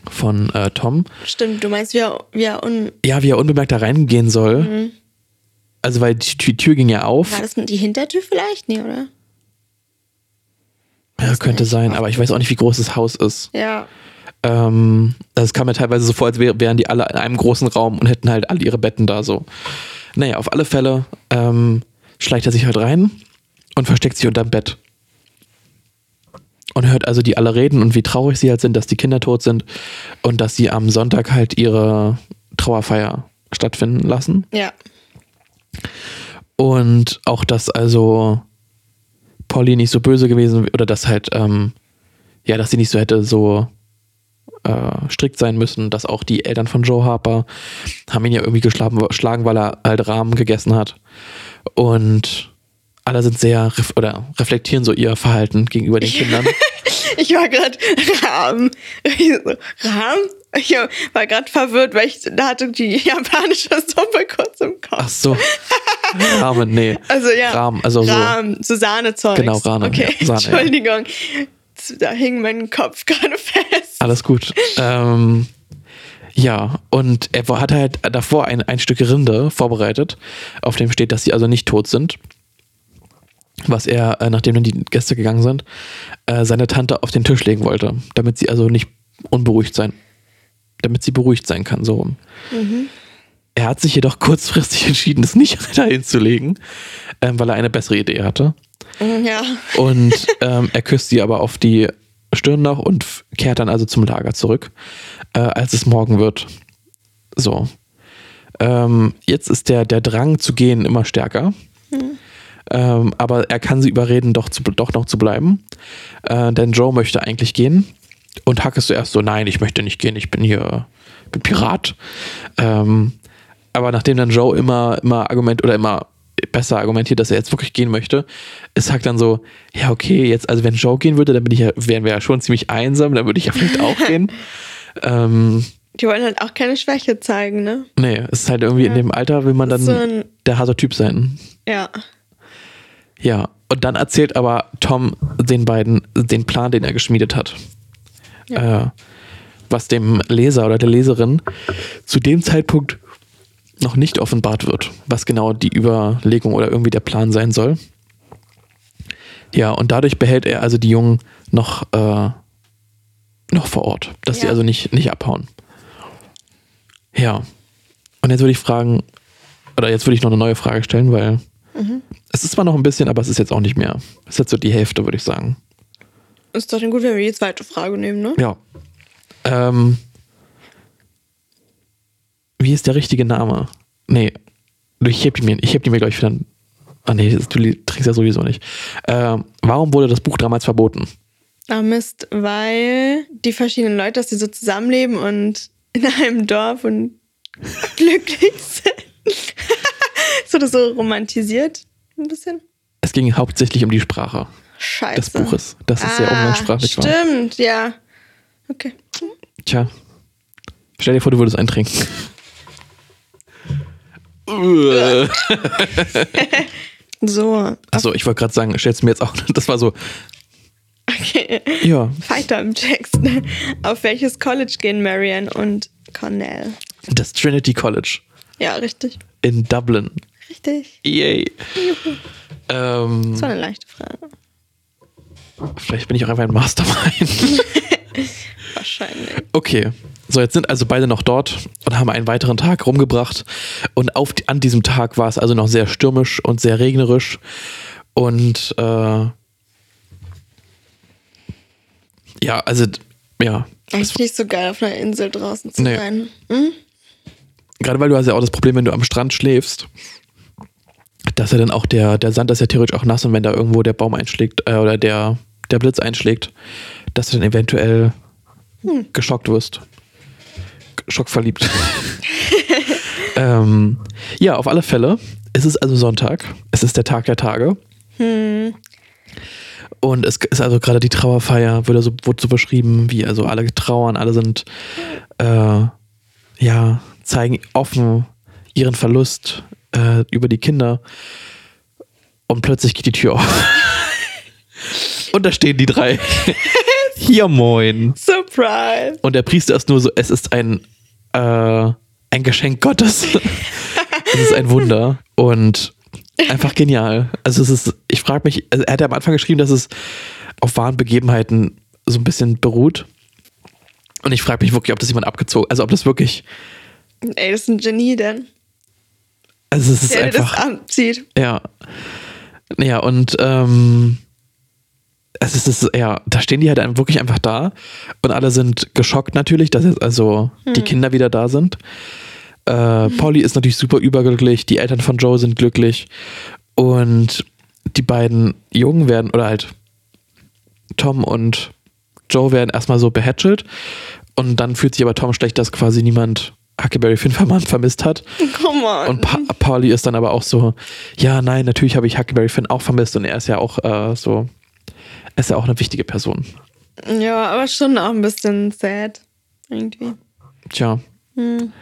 von äh, Tom. Stimmt, du meinst, wie er, wie er un Ja, wie er unbemerkt da reingehen soll. Mhm. Also weil die, die Tür ging ja auf. war das die Hintertür vielleicht? Nee, oder? Ja, weiß könnte sein, aber ich weiß auch nicht, wie groß das Haus ist. Ja. Ähm, das kam mir teilweise so vor, als wär, wären die alle in einem großen Raum und hätten halt alle ihre Betten da so. Naja, auf alle Fälle ähm, schleicht er sich halt rein und versteckt sich unterm Bett. Und hört also die alle reden und wie traurig sie halt sind, dass die Kinder tot sind und dass sie am Sonntag halt ihre Trauerfeier stattfinden lassen. Ja. Und auch, dass also Polly nicht so böse gewesen oder dass halt, ähm, ja, dass sie nicht so hätte so äh, strikt sein müssen, dass auch die Eltern von Joe Harper haben ihn ja irgendwie geschlagen, geschlagen weil er halt Rahmen gegessen hat. Und alle sind sehr ref oder reflektieren so ihr Verhalten gegenüber den Kindern. Ich war gerade Rahmen. Rahmen? Ich war gerade verwirrt, weil ich da hatte die japanische Suppe kurz im Kopf. Ach so. Rahmen, nee. Also ja. Rahmen, also so. Rahmen, so Sahnezeug. Genau, Rahmen, Okay, ja, Sahne, ja. Entschuldigung. Da hing mein Kopf gerade fest. Alles gut. Ähm, ja, und er hat halt davor ein, ein Stück Rinde vorbereitet, auf dem steht, dass sie also nicht tot sind. Was er, äh, nachdem dann die Gäste gegangen sind, äh, seine Tante auf den Tisch legen wollte, damit sie also nicht unberuhigt sein, damit sie beruhigt sein kann, so rum. Er hat sich jedoch kurzfristig entschieden, es nicht dahin zu legen, ähm, weil er eine bessere Idee hatte. Ja. Und ähm, er küsst sie aber auf die Stirn noch und kehrt dann also zum Lager zurück, äh, als es morgen wird. So. Ähm, jetzt ist der, der Drang zu gehen immer stärker. Ähm, aber er kann sie überreden, doch, zu, doch noch zu bleiben. Äh, denn Joe möchte eigentlich gehen. Und Huck ist zuerst so, nein, ich möchte nicht gehen, ich bin hier bin Pirat. Ähm, aber nachdem dann Joe immer, immer Argument oder immer besser argumentiert, dass er jetzt wirklich gehen möchte, ist Huck dann so, ja, okay, jetzt, also wenn Joe gehen würde, dann bin ich ja, wären wir ja schon ziemlich einsam, dann würde ich ja vielleicht auch gehen. Ähm, Die wollen halt auch keine Schwäche zeigen, ne? nee, es ist halt irgendwie in dem Alter, will man dann So der harte Typ sein. Ja. Ja, und dann erzählt aber Tom den beiden den Plan, den er geschmiedet hat. Äh, was dem Leser oder der Leserin zu dem Zeitpunkt noch nicht offenbart wird, was genau die Überlegung oder irgendwie der Plan sein soll. Ja, und dadurch behält er also die Jungen noch, äh, noch vor Ort, dass sie Ja. also nicht, nicht abhauen. Ja. Und jetzt würde ich fragen, oder jetzt würde ich noch eine neue Frage stellen, weil es ist zwar noch ein bisschen, aber es ist jetzt auch nicht mehr. Es ist jetzt so die Hälfte, würde ich sagen. Ist doch dann gut, wenn wir die zweite Frage nehmen, ne? Ja. Ähm, wie ist der richtige Name? Nee, ich heb die mir, ich heb die mir gleich wieder. Ah nee, du trinkst ja sowieso nicht. Ähm, warum wurde das Buch damals verboten? Ah, Mist, weil die verschiedenen Leute, dass sie so zusammenleben und in einem Dorf und glücklich sind. so das so romantisiert ein bisschen. Es ging hauptsächlich um die Sprache Scheiße. des Buches. Das ist sehr umgangssprachlich war. Stimmt, ja. Okay. Tja. Stell dir vor, du würdest eintrinken. So, Achso, ich wollte gerade sagen, stellst du mir jetzt auch. Das war so. okay. Ja, Weiter im Text. Auf welches College gehen Marianne und Cornell? das Trinity College Ja, richtig. in Dublin. Richtig. Yay. Ähm, Das war eine leichte Frage. Vielleicht bin ich auch einfach ein Mastermind. Wahrscheinlich. Okay. So, jetzt sind also beide noch dort und haben einen weiteren Tag rumgebracht. Und auf, an diesem Tag war es also noch sehr stürmisch und sehr regnerisch. Und äh, ja, also ja, Eigentlich nicht so geil, auf einer Insel draußen zu Nee. sein. Hm? gerade weil du hast ja auch das Problem, wenn du am Strand schläfst, dass ja dann auch der, der Sand ist ja theoretisch auch nass und wenn da irgendwo der Baum einschlägt äh, oder der, der Blitz einschlägt, dass du dann eventuell geschockt wirst. Schockverliebt. ähm, ja, auf alle Fälle. Es ist also Sonntag. Es ist der Tag der Tage. Und es ist also gerade die Trauerfeier, wurde so, wurde so beschrieben, wie also alle trauern, alle sind äh, ja, zeigen offen ihren Verlust äh, über die Kinder. Und plötzlich geht die Tür auf. Und da stehen die drei. Hier moin. Surprise. Und der Priester ist nur so, es ist ein, äh, ein Geschenk Gottes. es ist ein Wunder. Und einfach genial. Also es ist, ich frage mich, also er hat ja am Anfang geschrieben, dass es auf wahren Begebenheiten so ein bisschen beruht. Und ich frage mich wirklich, ob das jemand abgezogen, also ob das wirklich, Ey, das ist ein Genie denn. Also es ist der das einfach. abzieht. Ja. Ja, und ähm, es ist, ja, da stehen die halt wirklich einfach da und alle sind geschockt natürlich, dass jetzt also die Kinder wieder da sind. Äh, Polly ist natürlich super überglücklich, die Eltern von Joe sind glücklich und die beiden Jungen werden, oder halt Tom und Joe werden erstmal so behätschelt und dann fühlt sich aber Tom schlecht, dass quasi niemand Huckleberry Finn verm- vermisst hat. Come on. Und pa Pauli ist dann aber auch so, ja, nein, natürlich habe ich Huckleberry Finn auch vermisst und er ist ja auch äh, so, er ist ja auch eine wichtige Person. ja, aber schon auch ein bisschen sad. Irgendwie. Tja. Hm.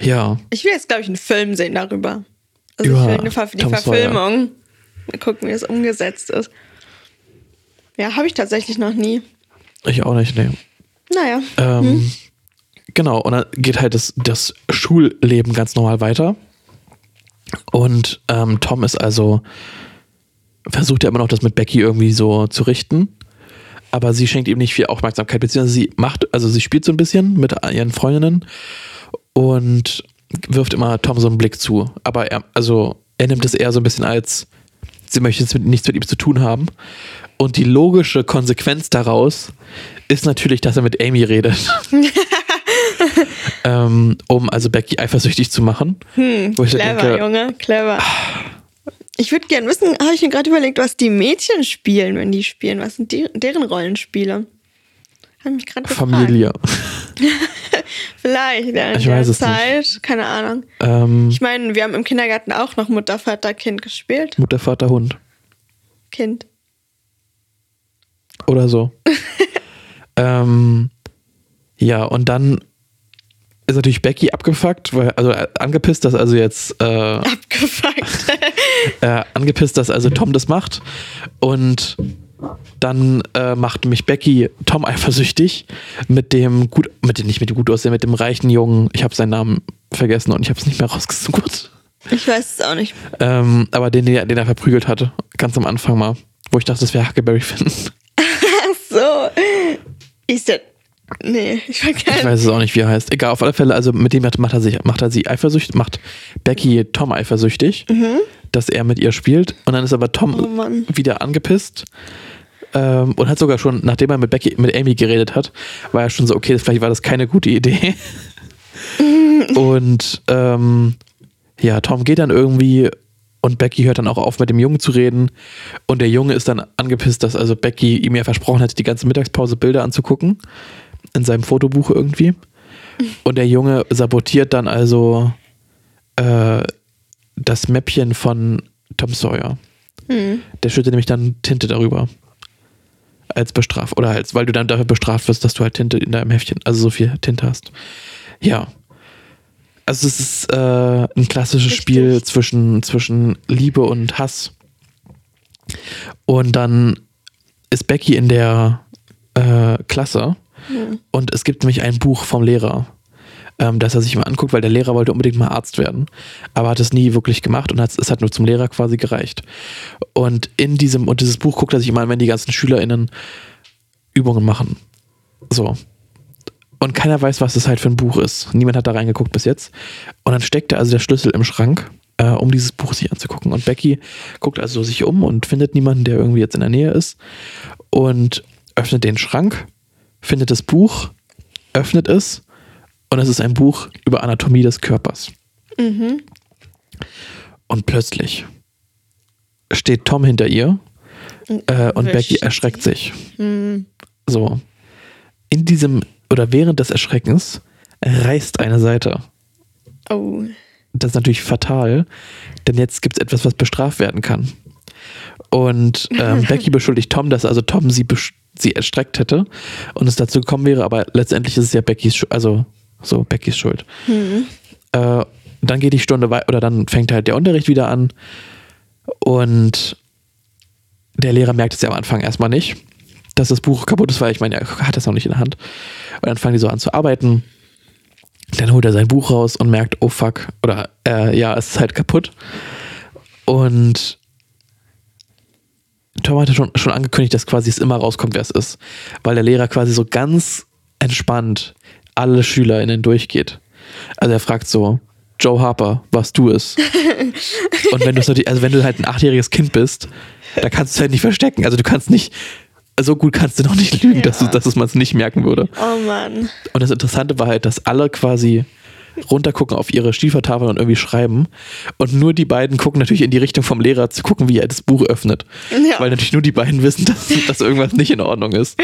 Ja, Ich will jetzt, glaube ich, einen Film sehen darüber. Also Über ich will eine Ver die Tom Sawyer. Verfilmung. Mal gucken, wie es umgesetzt ist. Ja, habe ich tatsächlich noch nie. ich auch nicht, nee. Naja. Ähm, Genau, und dann geht halt das, das Schulleben ganz normal weiter. Und ähm, Tom ist also, versucht ja immer noch das mit Becky irgendwie so zu richten. Aber sie schenkt ihm nicht viel Aufmerksamkeit, beziehungsweise sie macht, also sie spielt so ein bisschen mit ihren Freundinnen und wirft immer Tom so einen Blick zu. Aber er, also er nimmt es eher so ein bisschen als, sie möchte jetzt mit, nichts mit ihm zu tun haben. Und die logische Konsequenz daraus ist natürlich, dass er mit Amy redet. ähm, um also Becky eifersüchtig zu machen. Hm, clever, denke- Junge, clever. Ich würde gerne wissen, habe ich mir gerade überlegt, was die Mädchen spielen, wenn die spielen. Was sind die, deren Rollenspiele? Habe mich gerade gefragt. Familie. Vielleicht, ja, in Ich weiß es Zeit. Keine Ahnung. Ähm, Ich meine, wir haben im Kindergarten auch noch Mutter, Vater, Kind gespielt. Mutter, Vater, Hund. Kind. Oder so. ähm, ja, und dann ist natürlich Becky abgefuckt, weil, also äh, angepisst, dass also jetzt äh, Abgefuckt. äh, angepisst, dass also Tom das macht. Und dann äh, macht mich Becky Tom eifersüchtig mit dem gut, mit dem nicht mit dem gut aussehen, mit dem reichen Jungen. Ich habe seinen Namen vergessen und ich habe es nicht mehr rausgesucht. ich weiß es auch nicht. Ähm, aber den, den er verprügelt hatte, ganz am Anfang mal, wo ich dachte, das wäre Huckleberry Finn. Ach so. Ist der. Nee, ich Ich weiß es auch nicht, wie er heißt. Egal, auf alle Fälle, also mit dem macht er sich, macht er sie eifersüchtig, macht Becky Tom eifersüchtig, dass er mit ihr spielt. Und dann ist aber Tom Oh wieder angepisst. Ähm, und hat sogar schon, nachdem er mit Becky, mit Amy geredet hat, war er schon so, okay, vielleicht war das keine gute Idee. und ähm, ja, Tom geht dann irgendwie und Becky hört dann auch auf, mit dem Jungen zu reden. Und der Junge ist dann angepisst, dass also Becky ihm ja versprochen hat, die ganze Mittagspause Bilder anzugucken. In seinem Fotobuch irgendwie. Und der Junge sabotiert dann also äh, das Mäppchen von Tom Sawyer. Der schüttet nämlich dann Tinte darüber. Als Bestraf. Oder als, weil du dann dafür bestraft wirst, dass du halt Tinte in deinem Heftchen, also so viel Tinte hast. Ja. Also es ist äh, ein klassisches Richtig. Spiel zwischen, zwischen Liebe und Hass. Und dann ist Becky in der äh, Klasse und es gibt nämlich ein Buch vom Lehrer, ähm, das er sich mal anguckt, weil der Lehrer wollte unbedingt mal Arzt werden, aber hat es nie wirklich gemacht und es hat nur zum Lehrer quasi gereicht. Und in diesem, und dieses Buch guckt er sich immer an, wenn die ganzen SchülerInnen Übungen machen. So. Und keiner weiß, was das halt für ein Buch ist. Niemand hat da reingeguckt bis jetzt. Und dann steckt er also der Schlüssel im Schrank, äh, um dieses Buch sich anzugucken. Und Becky guckt also sich um und findet niemanden, der irgendwie jetzt in der Nähe ist. Und öffnet den Schrank, findet das Buch, öffnet es. Und es ist ein Buch über Anatomie des Körpers. Und plötzlich steht Tom hinter ihr äh, und Wischt Becky erschreckt sich. So. In diesem oder während des Erschreckens reißt eine Seite. Oh. Das ist natürlich fatal, denn jetzt gibt es etwas, was bestraft werden kann. Und ähm, Becky beschuldigt Tom, dass also Tom sie, sie erstreckt hätte und es dazu gekommen wäre, aber letztendlich ist es ja Beckys Schuld, also so Beckys Schuld. Äh, dann geht die Stunde weiter oder dann fängt halt der Unterricht wieder an und der Lehrer merkt es ja am Anfang erstmal nicht, dass das Buch kaputt ist, weil ich meine, er hat das noch nicht in der Hand. Und dann fangen die so an zu arbeiten. Dann holt er sein Buch raus und merkt, oh fuck, oder äh, ja, es ist halt kaputt. Und Tom hatte schon, schon angekündigt, dass quasi es immer rauskommt, wer es ist. Weil der Lehrer quasi so ganz entspannt alle SchülerInnen durchgeht. Also er fragt so, Joe Harper, warst du es. und wenn du natürlich, also wenn du halt ein achtjähriges Kind bist, da kannst du es halt nicht verstecken. Also du kannst nicht, so gut kannst du noch nicht lügen, Ja. dass, du, dass man es nicht merken würde. Oh Mann. Und das Interessante war halt, dass alle quasi runtergucken auf ihre Schiefertafel und irgendwie schreiben. Und nur die beiden gucken natürlich in die Richtung vom Lehrer zu gucken, wie er das Buch öffnet. Ja. Weil natürlich nur die beiden wissen, dass, dass irgendwas nicht in Ordnung ist.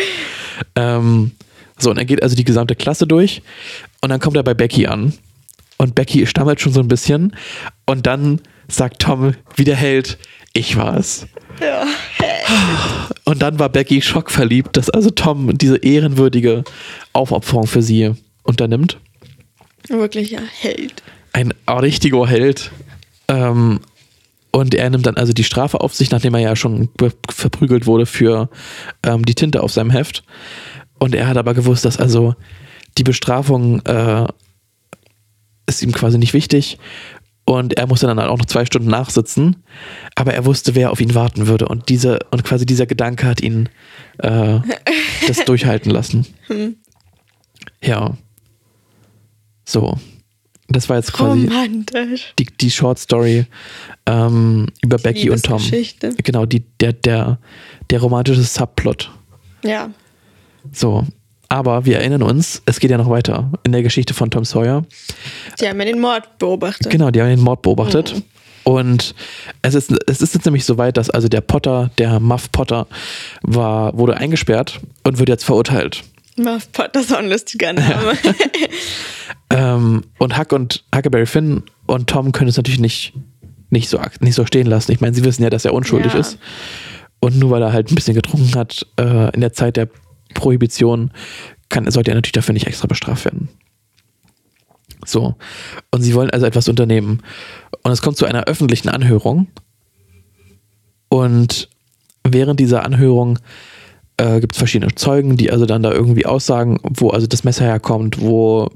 Ähm, so, und er geht also die gesamte Klasse durch. Und dann kommt er bei Becky an. Und Becky stammelt schon so ein bisschen. Und dann sagt Tom, wie der Held, ich war es. Ja. Und dann war Becky schockverliebt, dass also Tom diese ehrenwürdige Aufopferung für sie unternimmt. Wirklicher Held. Ein richtiger Held. Ähm, und er nimmt dann also die Strafe auf sich, nachdem er ja schon verprügelt wurde für ähm, die Tinte auf seinem Heft. Und er hat aber gewusst, dass also die Bestrafung äh, ist ihm quasi nicht wichtig. Und er musste dann halt auch noch zwei Stunden nachsitzen. Aber er wusste, wer auf ihn warten würde. Und diese, und quasi dieser Gedanke hat ihn äh, das durchhalten lassen. Ja. So. Das war jetzt quasi Romantisch. die, die Short Story ähm, über Becky und Tom. Liebesgeschichte. Genau, die, der, der, der romantische Subplot. Ja. So. Aber wir erinnern uns, es geht ja noch weiter in der Geschichte von Tom Sawyer. Sie haben ja den Mord beobachtet. Genau, die haben den Mord beobachtet. Und es ist, es ist jetzt nämlich so weit, dass also der Potter, der Muff Potter, war, wurde eingesperrt und wird jetzt verurteilt. Muff Pot, das ist auch ein lustiger Name. Ähm, und Huck und Huckleberry Finn und Tom können es natürlich nicht, nicht, so, nicht so stehen lassen. Ich meine, sie wissen ja, dass er unschuldig Ja. ist. Und nur weil er halt ein bisschen getrunken hat äh, in der Zeit der Prohibition, kann, sollte er natürlich dafür nicht extra bestraft werden. So. Und sie wollen also etwas unternehmen. Und es kommt zu einer öffentlichen Anhörung. Und während dieser Anhörung äh, gibt es verschiedene Zeugen, die also dann da irgendwie aussagen, wo also das Messer herkommt, wo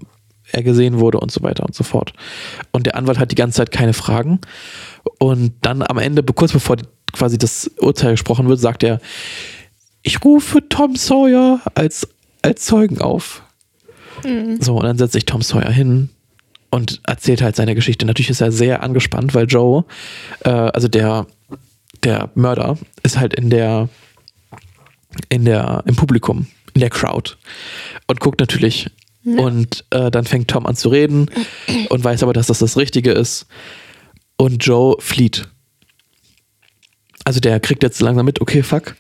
er gesehen wurde und so weiter und so fort. Und der Anwalt hat die ganze Zeit keine Fragen. Und dann am Ende, kurz bevor quasi das Urteil gesprochen wird, sagt er, ich rufe Tom Sawyer als, als Zeugen auf. So, und dann setzt sich Tom Sawyer hin und erzählt halt seine Geschichte. Natürlich ist er sehr angespannt, weil Joe, äh, also der, der Mörder, ist halt in der, in der, im Publikum, in der Crowd und guckt natürlich. Und äh, dann fängt Tom an zu reden und weiß aber, dass das das Richtige ist. Und Joe flieht. Also der kriegt jetzt langsam mit, okay, fuck,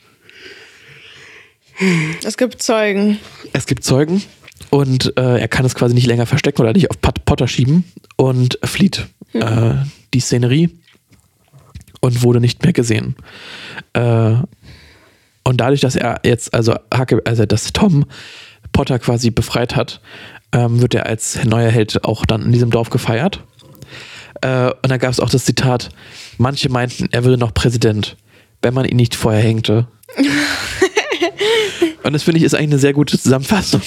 Es gibt Zeugen. es gibt Zeugen und äh, er kann es quasi nicht länger verstecken oder nicht auf Pat Potter schieben und flieht äh, die Szenerie und wurde nicht mehr gesehen. Äh, und dadurch, dass er jetzt, also, Hacke, also dass Tom Potter quasi befreit hat, ähm, wird er als neuer Held auch dann in diesem Dorf gefeiert. Äh, und dann gab es auch das Zitat, manche meinten, er würde noch Präsident, wenn man ihn nicht vorher hängte. und das finde ich ist eigentlich eine sehr gute Zusammenfassung.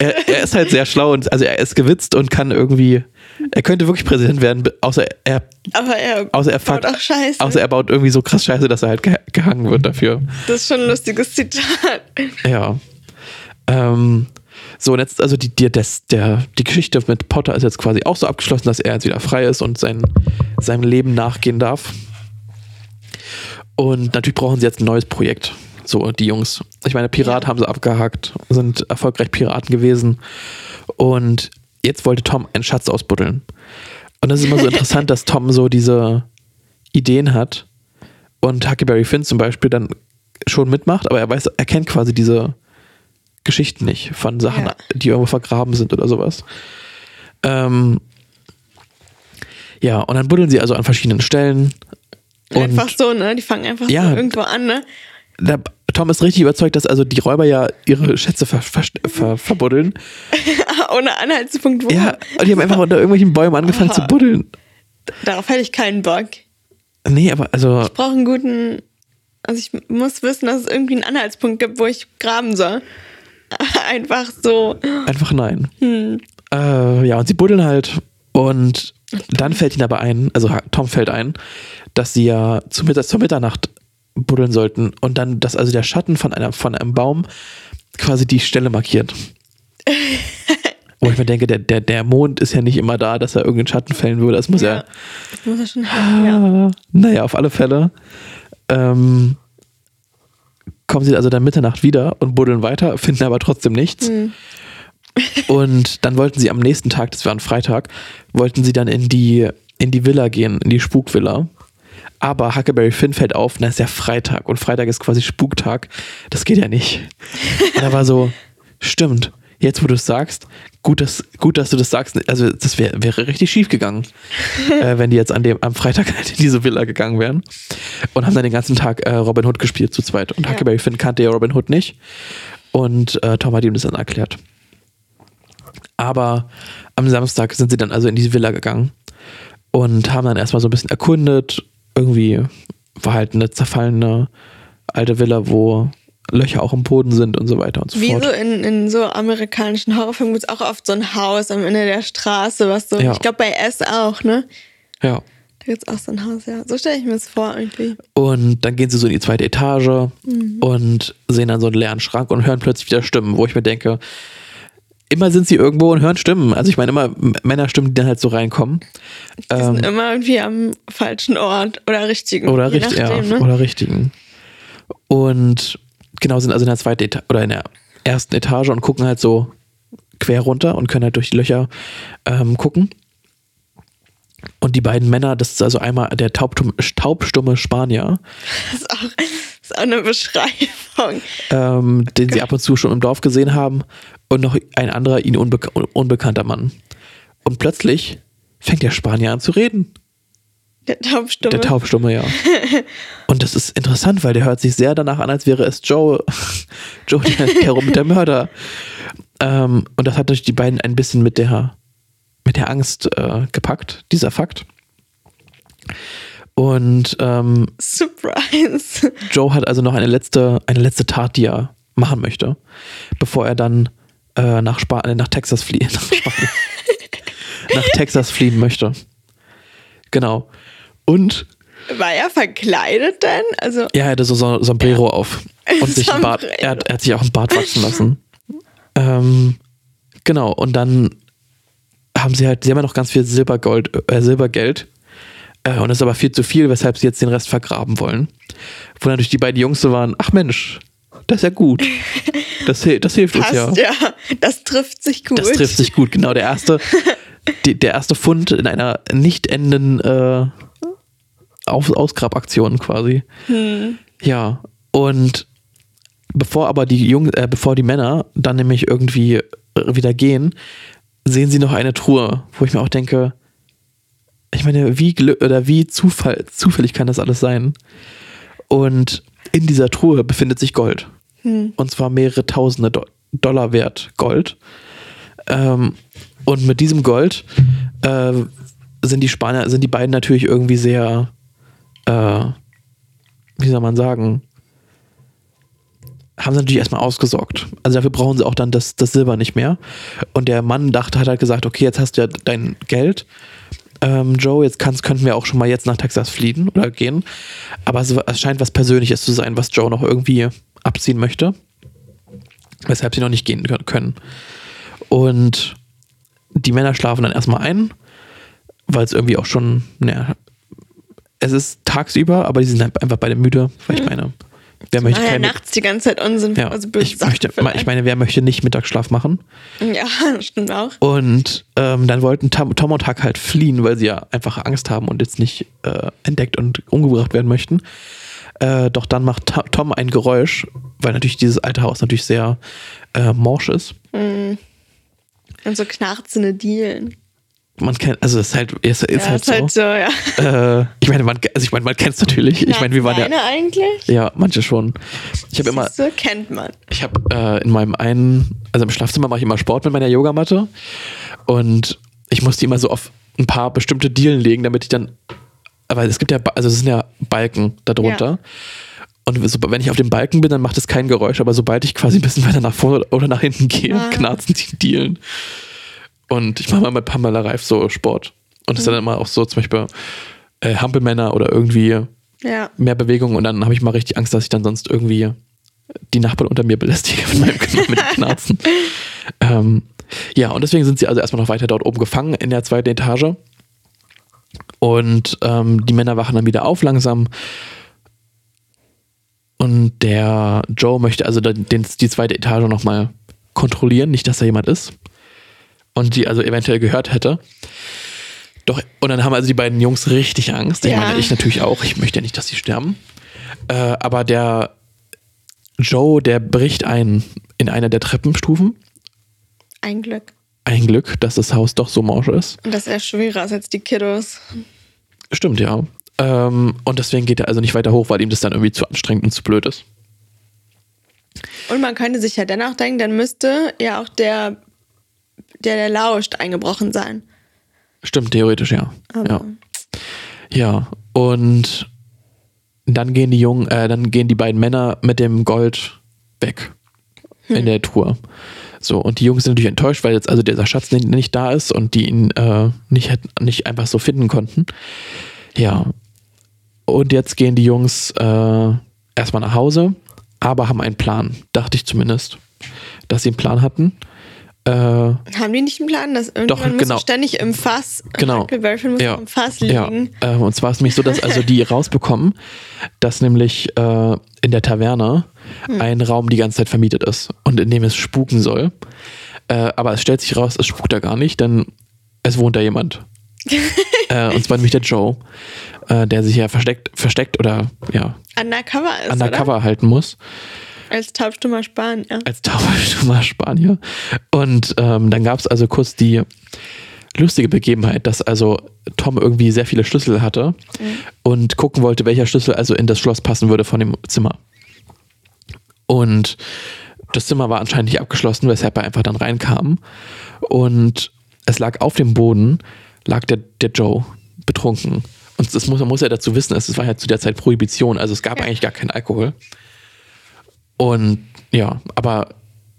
Er, er ist halt sehr schlau und also er ist gewitzt und kann irgendwie, er könnte wirklich Präsident werden, außer er, Aber er außer er baut fuckt, auch Scheiße. außer er baut irgendwie so krass Scheiße, dass er halt ge gehangen wird dafür. das ist schon ein lustiges Zitat. Ja. Ähm, so, und jetzt, also die, die, das, der, die Geschichte mit Potter ist jetzt quasi auch so abgeschlossen, dass er jetzt wieder frei ist und sein, seinem Leben nachgehen darf. Und natürlich brauchen sie jetzt ein neues Projekt. So, die Jungs. Ich meine, Pirat haben sie abgehakt, sind erfolgreich Piraten gewesen. Und jetzt wollte Tom einen Schatz ausbuddeln. Und das ist immer so interessant, dass Tom so diese Ideen hat und Huckleberry Finn zum Beispiel dann schon mitmacht, aber er weiß, er kennt quasi diese Geschichten nicht von Sachen, Ja. die irgendwo vergraben sind oder sowas. Ähm, ja, und dann buddeln sie also an verschiedenen Stellen. Einfach so, ne? Die fangen einfach Ja. so irgendwo an, ne? da, Tom ist richtig überzeugt, dass also die Räuber ja ihre Schätze ver, ver, ver, verbuddeln. Ohne Anhaltspunkt, wo. Ja, und die haben einfach unter irgendwelchen Bäumen angefangen zu Aha. buddeln. Darauf hätte ich keinen Bock. Nee, aber also, Ich brauche einen guten. Also ich muss wissen, dass es irgendwie einen Anhaltspunkt gibt, wo ich graben soll. Einfach so. einfach nein. Hm. Äh, ja, und sie buddeln halt. Und dann fällt ihnen aber ein, also Tom fällt ein, dass sie ja zu zur Mitternacht buddeln sollten. Und dann, dass also der Schatten von, einer, von einem Baum quasi die Stelle markiert. Wo ich mir denke, der, der, der Mond ist ja nicht immer da, dass er irgendeinen Schatten fällen würde. Das muss ja. Ja. Das muss er schon haben, ja. Ah, Naja, auf alle Fälle. Ähm, kommen sie also dann Mitternacht wieder und buddeln weiter, finden aber trotzdem nichts. Hm. Und dann wollten sie am nächsten Tag, das war ein Freitag, wollten sie dann in die, in die Villa gehen, in die Spukvilla. Aber Huckleberry Finn fällt auf, na ist ja Freitag und Freitag ist quasi Spuktag. Das geht ja nicht. Und er war so, stimmt, jetzt wo du es sagst, gut dass, gut, dass du das sagst. Also das wär, wäre richtig schief gegangen, äh, wenn die jetzt an dem, am Freitag halt in diese Villa gegangen wären. Und haben dann den ganzen Tag äh, Robin Hood gespielt zu zweit. Und Ja. Huckleberry Finn kannte ja Robin Hood nicht. Und äh, Tom hat ihm das dann erklärt. Aber am Samstag sind sie dann also in diese Villa gegangen und haben dann erstmal so ein bisschen erkundet. Irgendwie war halt eine zerfallene alte Villa, wo Löcher auch im Boden sind und so weiter und so Wie fort. so in, in so amerikanischen Horrorfilmen gibt es auch oft so ein Haus am Ende der Straße, was so, Ja. ich glaube bei S auch, ne? Ja. Da gibt es auch so ein Haus, ja. So stelle ich mir das vor irgendwie. Und dann gehen sie so in die zweite Etage Mhm. und sehen dann so einen leeren Schrank und hören plötzlich wieder Stimmen, wo ich mir denke, immer sind sie irgendwo und hören Stimmen. Also ich meine immer Männerstimmen, die dann halt so reinkommen. Die Ähm, sind immer irgendwie am falschen Ort oder richtigen. Oder, je richtig, ja, ne? oder richtigen. Und genau, sind also in der zweiten Eta oder in der ersten Etage und gucken halt so quer runter und können halt durch die Löcher ähm, gucken. Und die beiden Männer, das ist also einmal der taubstumme, taubstumme Spanier, Das ist auch, auch eine Beschreibung. ähm, den sie ab und zu schon im Dorf gesehen haben, und noch ein anderer, ihnen unbe unbekannter Mann. Und plötzlich fängt der Spanier an zu reden. Der Taubstumme. Der Taubstumme, ja. Und das ist interessant, weil der hört sich sehr danach an, als wäre es Joe, Joe der, der, der Mörder. Ähm, und das hat natürlich die beiden ein bisschen mit der, mit der Angst äh, gepackt, dieser Fakt. Und ähm, Surprise. Joe hat also noch eine letzte, eine letzte Tat, die er machen möchte, bevor er dann äh, nach, Spa äh, nach Texas fliehen. Nach, nach Texas fliehen möchte. Genau. Und War er verkleidet denn? Also, Ja, er hatte so so Sombrero auf. Und sich ein Bart, er, hat, er hat sich auch einen Bart wachsen lassen. ähm, genau, und dann haben sie halt, sie haben ja noch ganz viel Silbergold, äh, Silbergeld. Äh, und das ist aber viel zu viel, weshalb sie jetzt den Rest vergraben wollen. Wo natürlich die beiden Jungs so waren, ach Mensch, das ist ja gut. Das, das hilft uns passt ja. ja. Das trifft sich gut. Das trifft sich gut, genau. Der erste, die, der erste Fund in einer nicht endenden äh, Ausgrabaktion quasi. Ja, und bevor aber die Jungs, äh, bevor die Männer dann nämlich irgendwie wieder gehen, sehen sie noch eine Truhe, wo ich mir auch denke, ich meine, wie Glück oder wie Zufall, zufällig kann das alles sein? Und in dieser Truhe befindet sich Gold. Und zwar mehrere tausende Do Dollar wert Gold. Ähm, und mit diesem Gold äh, sind die Spanier, sind die beiden natürlich irgendwie sehr, äh, wie soll man sagen, haben sie natürlich erstmal ausgesorgt. Also dafür brauchen sie auch dann das, das Silber nicht mehr. Und der Mann dachte, hat halt gesagt, okay, jetzt hast du ja dein Geld. Ähm, Joe, jetzt kannst, könnten wir auch schon mal jetzt nach Texas fliehen oder gehen. Aber es, es scheint was Persönliches zu sein, was Joe noch irgendwie abziehen möchte. Weshalb sie noch nicht gehen kö- können. Und die Männer schlafen dann erstmal ein, weil es irgendwie auch schon, naja, es ist tagsüber, aber die sind halt einfach beide müde, weil ich meine, wer möchte War ja keine. nachts die ganze Zeit Unsinn. Ja, also böse ich, möchte, ich meine, wer möchte nicht Mittagsschlaf machen? Ja, das stimmt auch. Und ähm, dann wollten Tom, Tom und Huck halt fliehen, weil sie ja einfach Angst haben und jetzt nicht äh, entdeckt und umgebracht werden möchten. Äh, doch dann macht Tom ein Geräusch, weil natürlich dieses alte Haus natürlich sehr äh, morsch ist. Und so knarzende Dielen. Man kennt, also es ist halt, ist, ist ja, halt ist so. halt so, ja. Äh, ich meine, man, also ich meine, man kennt es natürlich. Ich meine, wir waren ja, eigentlich? ja, manche schon. Ich habe immer, So kennt man. Ich habe äh, in meinem einen, also im Schlafzimmer mache ich immer Sport mit meiner Yogamatte und ich muss die immer so auf ein paar bestimmte Dielen legen, damit ich dann, aber es gibt ja, also es sind ja Balken darunter. Ja. Und so, wenn ich auf dem Balken bin, dann macht es kein Geräusch, aber sobald ich quasi ein bisschen weiter nach vorne oder nach hinten gehe, Ah. knarzen die Dielen. Und ich mache mal mit Pamela Reif so Sport. Und das ist dann immer auch so zum Beispiel äh, Hampelmänner oder irgendwie Ja. mehr Bewegung und dann habe ich mal richtig Angst, dass ich dann sonst irgendwie die Nachbarn unter mir belästige mit meinem mit dem Knarzen. ähm, Ja, und deswegen sind sie also erstmal noch weiter dort oben gefangen in der zweiten Etage. Und ähm, die Männer wachen dann wieder auf langsam. Und der Joe möchte also den, die zweite Etage nochmal kontrollieren, nicht, dass da jemand ist. Und die also eventuell gehört hätte. Doch, und dann haben also die beiden Jungs richtig Angst. Ich Ja. meine, ich natürlich auch. Ich möchte ja nicht, dass sie sterben. Äh, aber der Joe, der bricht ein in einer der Treppenstufen. Ein Glück. Ein Glück, dass das Haus doch so morsch ist. Und dass er schwerer ist als die Kiddos. Stimmt, ja. Ähm, und deswegen geht er also nicht weiter hoch, weil ihm das dann irgendwie zu anstrengend und zu blöd ist. Und man könnte sich ja dennoch denken, dann müsste ja auch der, der, der lauscht, eingebrochen sein. Stimmt, theoretisch, ja. Aber Ja. ja. Und dann gehen die Jungen, äh, dann gehen die beiden Männer mit dem Gold weg in der Tour. So, und die Jungs sind natürlich enttäuscht, weil jetzt also dieser Schatz nicht, nicht da ist und die ihn äh, nicht, nicht einfach so finden konnten. Ja. Und jetzt gehen die Jungs äh, erstmal nach Hause, aber haben einen Plan, dachte ich zumindest, dass sie einen Plan hatten. Äh, Haben die nicht einen Plan, dass irgendjemand genau. muss ständig im Fass, Genau. Huckleberry Finn muss Ja. im Fass Ja, liegen. äh, und zwar ist es nämlich so, dass also die rausbekommen, dass nämlich äh, in der Taverne ein Raum die ganze Zeit vermietet ist und in dem es spuken soll. Äh, aber es stellt sich raus, es spukt da gar nicht, denn es wohnt da jemand. äh, und zwar nämlich der Joe, der sich ja versteckt, versteckt oder ja, Undercover ist, undercover halten muss. Als taubstummer Spanier. als taubstummer Spanier. Und ähm, dann gab es also kurz die lustige Begebenheit, dass also Tom irgendwie sehr viele Schlüssel hatte und gucken wollte, welcher Schlüssel also in das Schloss passen würde von dem Zimmer. Und das Zimmer war anscheinend nicht abgeschlossen, weshalb er einfach dann reinkam. Und es lag auf dem Boden, lag der, der Joe betrunken. Und das muss, man muss ja dazu wissen, es war ja zu der Zeit Prohibition, also es gab Ja. eigentlich gar keinen Alkohol. Und ja, aber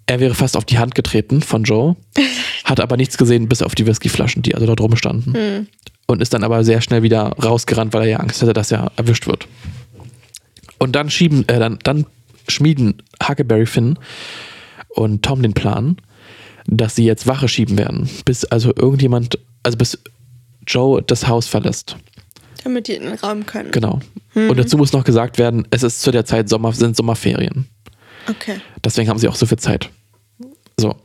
er wäre fast auf die Hand getreten von Joe, hat aber nichts gesehen, bis auf die Whiskyflaschen, die also dort rumstanden. Und ist dann aber sehr schnell wieder rausgerannt, weil er ja Angst hatte, dass er erwischt wird. Und dann schieben, äh, dann, dann schmieden Huckleberry Finn und Tom den Plan, dass sie jetzt Wache schieben werden, bis also irgendjemand, also bis Joe das Haus verlässt. Damit die in den Raum können. Genau. Und dazu muss noch gesagt werden, es ist zu der Zeit Sommer, sind Sommerferien. Okay. Deswegen haben sie auch so viel Zeit. So.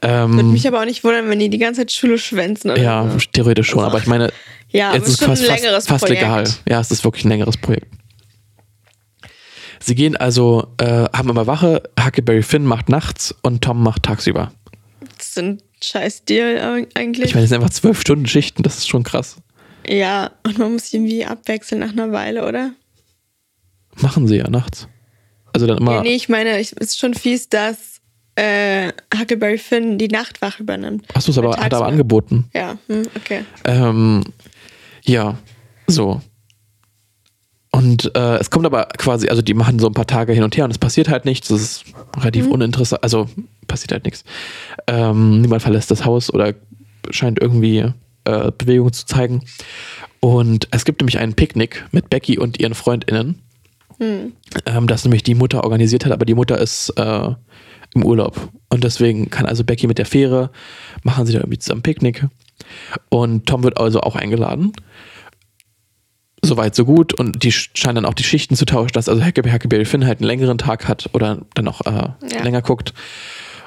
Würde Ähm, mich aber auch nicht wundern, wenn die die ganze Zeit Schule schwänzen. Oder ja, theoretisch schon, aber ich meine, Ja, es ist schon fast, ein fast, längeres fast Projekt. legal. Ja, es ist wirklich ein längeres Projekt. Sie gehen also, äh, haben immer Wache, Huckleberry Finn macht nachts und Tom macht tagsüber. Das ist ein scheiß Deal eigentlich. Ich meine, es sind einfach zwölf Stunden Schichten, das ist schon krass. ja, und man muss irgendwie abwechseln nach einer Weile, oder? Machen sie ja nachts. Also dann immer. Ja, nee, ich meine, es ist schon fies, dass äh, Huckleberry Finn die Nachtwache übernimmt. Achso, es aber, hat er aber angeboten. Ja, hm, okay. Ähm, ja, so. Und äh, es kommt aber quasi, also die machen so ein paar Tage hin und her und es passiert halt nichts. Das ist relativ uninteressant. Also passiert halt nichts. Ähm, niemand verlässt das Haus oder scheint irgendwie äh, Bewegung zu zeigen. Und es gibt nämlich ein Picknick mit Becky und ihren FreundInnen, ähm, das nämlich die Mutter organisiert hat, aber die Mutter ist äh, im Urlaub. Und deswegen kann also Becky mit der Fähre, machen sie da irgendwie zusammen Picknick. Und Tom wird also auch eingeladen. Soweit, so gut. Und die sch- scheinen dann auch die Schichten zu tauschen, dass also Huckleberry Huckleberry Finn halt einen längeren Tag hat oder dann auch äh, Ja. länger guckt.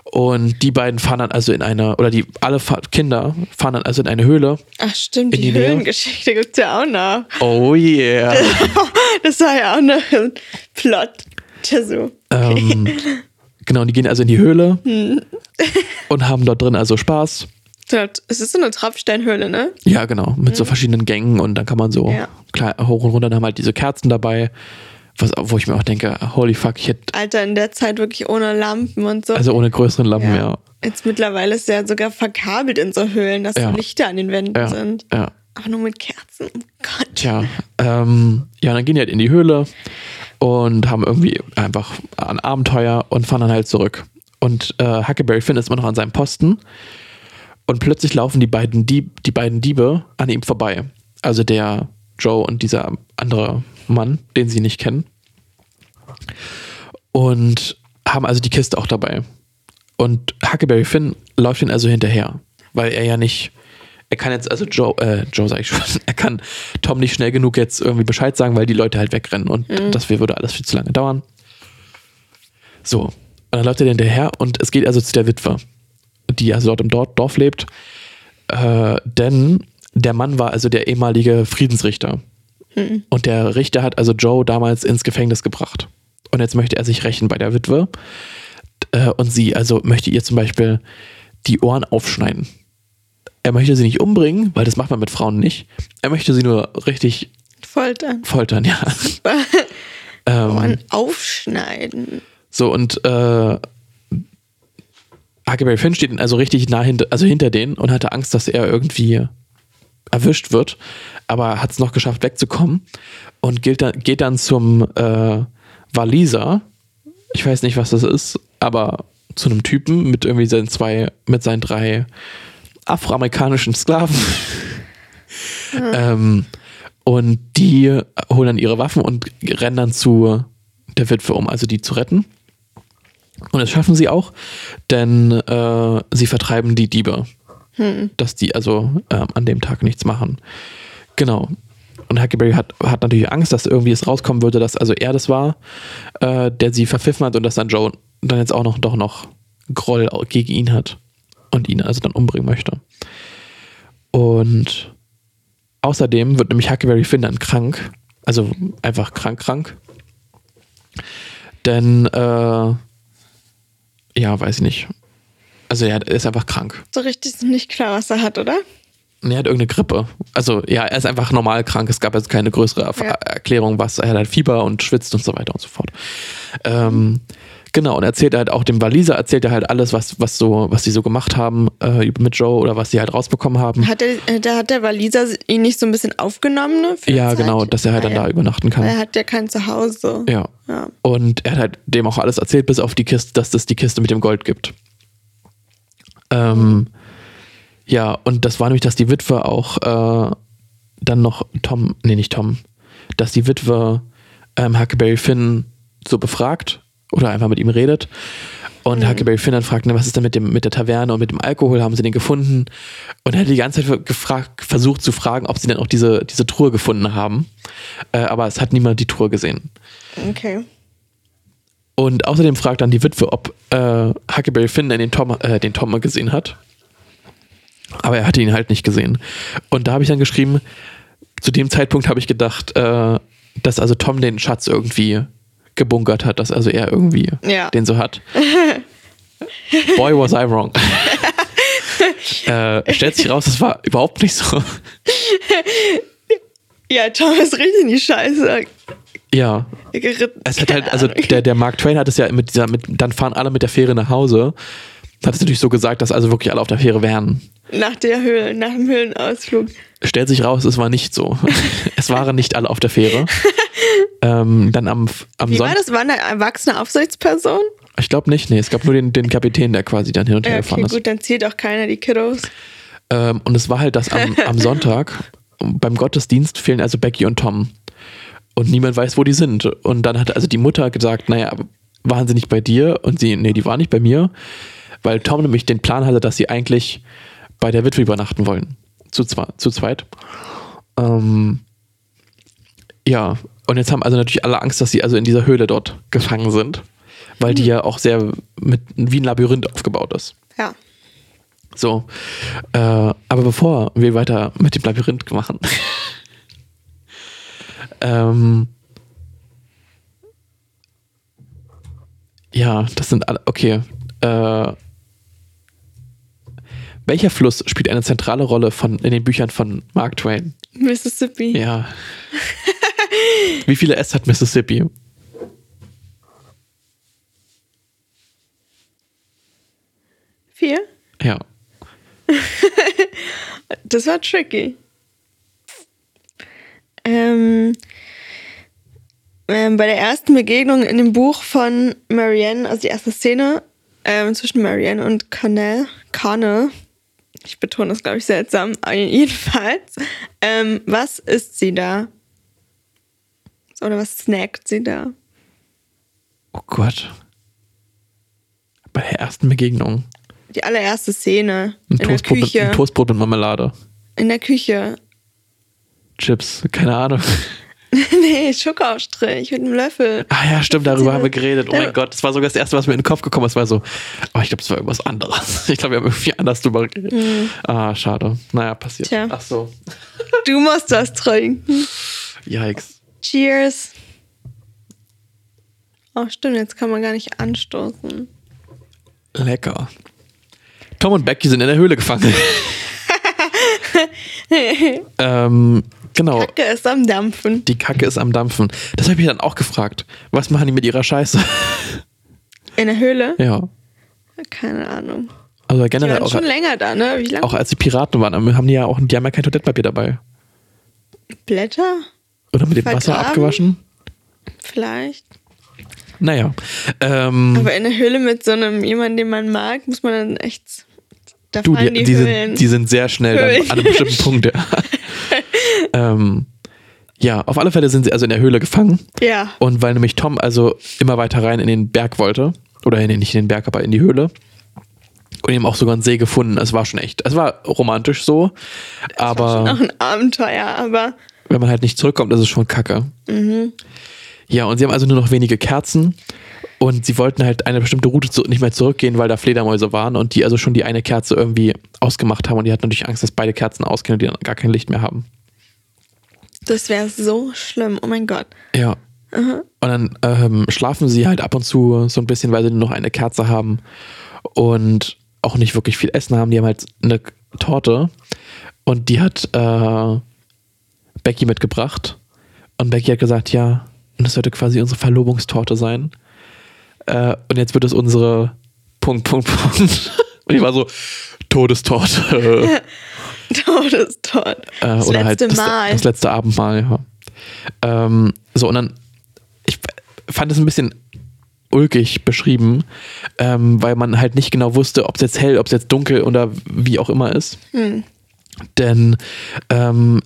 Und die beiden fahren dann also in eine, oder die alle Fa Kinder fahren dann also in eine Höhle. Ach stimmt, die, die? Höhlengeschichte gibt's ja auch noch. Oh yeah. Das war ja auch ein Plot. So. ähm, genau, und die gehen also in die Höhle und haben dort drin also Spaß. Es ist so eine Tropfsteinhöhle, ne? Ja, genau, mit so verschiedenen Gängen und dann kann man so Ja. klar, hoch und runter, dann haben halt diese Kerzen dabei, was, wo ich mir auch denke, holy fuck, ich hätte, Alter, in der Zeit wirklich ohne Lampen und so. also ohne größeren Lampen, ja. Jetzt mittlerweile ist ja sogar verkabelt in so Höhlen, dass Ja. Lichter an den Wänden Ja, sind. ja. Aber nur mit Kerzen. Oh Gott. Tja, ähm, ja, dann gehen die halt in die Höhle und haben irgendwie einfach ein Abenteuer und fahren dann halt zurück. Und äh, Huckleberry Finn ist immer noch an seinem Posten und plötzlich laufen die beiden, Dieb, die beiden Diebe an ihm vorbei. Also der Joe und dieser andere Mann, den sie nicht kennen. Und haben also die Kiste auch dabei. Und Huckleberry Finn läuft ihn also hinterher, weil er ja nicht, er kann jetzt, also Joe, äh, Joe sag ich schon, er kann Tom nicht schnell genug jetzt irgendwie Bescheid sagen, weil die Leute halt wegrennen und das würde alles viel zu lange dauern. So, und dann läuft er hinterher und es geht also zu der Witwe, die also dort im Dorf, lebt, äh, denn der Mann war also der ehemalige Friedensrichter. Und der Richter hat also Joe damals ins Gefängnis gebracht. Und jetzt möchte er sich rächen bei der Witwe. Äh, und sie, also möchte ihr zum Beispiel die Ohren aufschneiden. Er möchte sie nicht umbringen, weil das macht man mit Frauen nicht. Er möchte sie nur richtig Foltern. foltern, ja. Ähm, Ohren aufschneiden. so, und äh, Huckleberry Finn steht also richtig nah hinter, also hinter denen und hatte Angst, dass er irgendwie erwischt wird, aber hat es noch geschafft, wegzukommen und geht dann, geht dann zum äh, Waliser. Ich weiß nicht, was das ist, aber zu einem Typen mit irgendwie seinen zwei, mit seinen drei afroamerikanischen Sklaven. ähm, und die holen dann ihre Waffen und rennen dann zu der Witwe, um also die zu retten. Und das schaffen sie auch, denn äh, sie vertreiben die Diebe. Dass die also ähm, an dem Tag nichts machen. Genau. Und Huckleberry hat, hat natürlich Angst, dass irgendwie es rauskommen würde, dass also er das war, äh, der sie verpfiffen hat und dass dann Joe dann jetzt auch noch doch noch Groll gegen ihn hat und ihn also dann umbringen möchte. Und außerdem wird nämlich Huckleberry Finn dann krank, also einfach krank, krank. Denn, äh, ja, weiß ich nicht. Also er ist einfach krank. So richtig ist nicht klar, was er hat, oder? Er hat irgendeine Grippe. Also ja, er ist einfach normal krank. Es gab also keine größere Ja. Erklärung, was er hat halt Fieber und schwitzt und so weiter und so fort. Ähm, genau, und er erzählt halt auch dem Waliser, erzählt er halt alles, was, was so, was sie so gemacht haben äh, mit Joe oder was sie halt rausbekommen haben. Hat der, äh, da hat der Waliser ihn nicht so ein bisschen aufgenommen, ne? ja, Zeit? genau, dass er halt dann da übernachten kann. Er hat ja kein Zuhause. Ja. Ja. Und er hat halt dem auch alles erzählt, bis auf die Kiste, dass es die Kiste mit dem Gold gibt. Ähm, ja, und das war nämlich, dass die Witwe auch äh, dann noch Tom, nee, nicht Tom, dass die Witwe ähm, Huckleberry Finn so befragt oder einfach mit ihm redet. Und Huckleberry Finn dann fragt, ne, was ist denn mit, dem, mit der Taverne und mit dem Alkohol? Haben sie den gefunden? Und er hat die ganze Zeit gefragt, versucht zu fragen, ob sie denn auch diese, diese Truhe gefunden haben. Äh, aber es hat niemand die Truhe gesehen. Okay. Und außerdem fragt dann die Witwe, ob äh, Huckleberry Finn den Tom, äh, den Tom mal gesehen hat. Aber er hatte ihn halt nicht gesehen. Und da habe ich dann geschrieben, zu dem Zeitpunkt habe ich gedacht, äh, dass also Tom den Schatz irgendwie gebunkert hat, dass also er irgendwie Ja. den so hat. Boy, was I wrong. äh, stellt sich raus, das war überhaupt nicht so. Ja, Tom ist richtig in die Scheiße ja, geritten. Es hat halt, also der, der Mark Twain hat es ja mit dieser, mit, dann fahren alle mit der Fähre nach Hause. Hat es natürlich so gesagt, dass also wirklich alle auf der Fähre wären. Nach der Höhle, nach dem Höhlenausflug. Stellt sich raus, es war nicht so. es waren nicht alle auf der Fähre. ähm, dann am, am Wie war Sonntag. das? Waren da erwachsene Aufsichtspersonen? Ich glaube nicht, nee. Es gab nur den, den Kapitän, der quasi dann hin und her Ja, gefahren okay, ist. gut, dann zählt auch keiner die Kiddos. Ähm, und es war halt, dass am, am Sonntag beim Gottesdienst fehlen also Becky und Tom. Und niemand weiß, wo die sind. Und dann hat also die Mutter gesagt, naja, waren sie nicht bei dir? Und sie, nee, die waren nicht bei mir. Weil Tom nämlich den Plan hatte, dass sie eigentlich bei der Witwe übernachten wollen. Zu, zu zweit. Ähm, ja, und jetzt haben also natürlich alle Angst, dass sie also in dieser Höhle dort gefangen sind. Weil die ja auch sehr mit, wie ein Labyrinth aufgebaut ist. Ja. So, äh, aber bevor wir weiter mit dem Labyrinth machen, ähm, ja, das sind alle, okay. Äh, welcher Fluss spielt eine zentrale Rolle von, in den Büchern von Mark Twain? Mississippi. Ja. Wie viele S hat Mississippi? Vier? Ja. Das war tricky. Ähm, ähm, bei der ersten Begegnung in dem Buch von Marianne, also die erste Szene ähm, zwischen Marianne und Cornell, Cornell, ich betone das, glaube ich, seltsam, jedenfalls, ähm, was isst sie da? Oder was snackt sie da? Oh Gott. Bei der ersten Begegnung. die allererste Szene. Ein in der Toastbrot, mit, Küche. ein Toastbrot mit Marmelade. in der Küche. Chips, keine Ahnung. nee, Schokoaufstrich mit einem Löffel. Ah ja, stimmt, darüber Ja. haben wir geredet. Oh mein Gott, das war sogar das Erste, was mir in den Kopf gekommen ist. war so, oh, ich glaube, es war irgendwas anderes. Ich glaube, wir haben irgendwie anders drüber geredet. Ah, schade. Naja, passiert. Tja. Ach so. Du musst das trinken. Yikes. Cheers. Oh, stimmt, jetzt kann man gar nicht anstoßen. Lecker. Tom und Becky sind in der Höhle gefangen. ähm, genau. Kacke ist am Dampfen. Die Kacke ist am Dampfen. Das habe ich mich dann auch gefragt. Was machen die mit ihrer Scheiße? In der Höhle? ja. Keine Ahnung. Also Die generell waren auch, schon länger da, ne? Wie lange? auch als die Piraten waren, haben die ja auch, die haben ja kein Toilettpapier dabei. Blätter? Oder mit dem Wasser Vergraben? abgewaschen? Vielleicht. Naja. Ähm, Aber in der Höhle mit so einem jemanden, den man mag, muss man dann echt. Da du, die, die, die, sind, die sind sehr schnell an einem bestimmten Punkt. Ja. ähm, ja, auf alle Fälle sind sie also in der Höhle gefangen. ja. Und weil nämlich Tom also immer weiter rein in den Berg wollte, oder in den, nicht in den Berg, aber in die Höhle, und ihm auch sogar einen See gefunden. Es war schon echt, es war romantisch so, aber Auch ein Abenteuer, aber wenn man halt nicht zurückkommt, ist es schon kacke. Ja, und sie haben also nur noch wenige Kerzen und sie wollten halt eine bestimmte Route zu, nicht mehr zurückgehen, weil da Fledermäuse waren und die also schon die eine Kerze irgendwie ausgemacht haben und die hatten natürlich Angst, dass beide Kerzen ausgehen und die dann gar kein Licht mehr haben. Das wäre so schlimm. Oh mein Gott. Ja. Und dann ähm, schlafen sie halt ab und zu so ein bisschen, weil sie nur noch eine Kerze haben und auch nicht wirklich viel Essen haben. Die haben halt eine Torte und die hat äh, Becky mitgebracht. Und Becky hat gesagt, ja, und das sollte quasi unsere Verlobungstorte sein. Äh, und jetzt wird es unsere Punkt, Punkt, Punkt. Und ich war so, Todestorte. Todestot. Äh, Das oder halt letzte das, Mal. das letzte Abendmahl, ja. Ähm, so, und dann, ich fand es ein bisschen ulkig beschrieben, ähm, weil man halt nicht genau wusste, ob es jetzt hell, ob es jetzt dunkel oder wie auch immer ist. Hm. Denn ähm,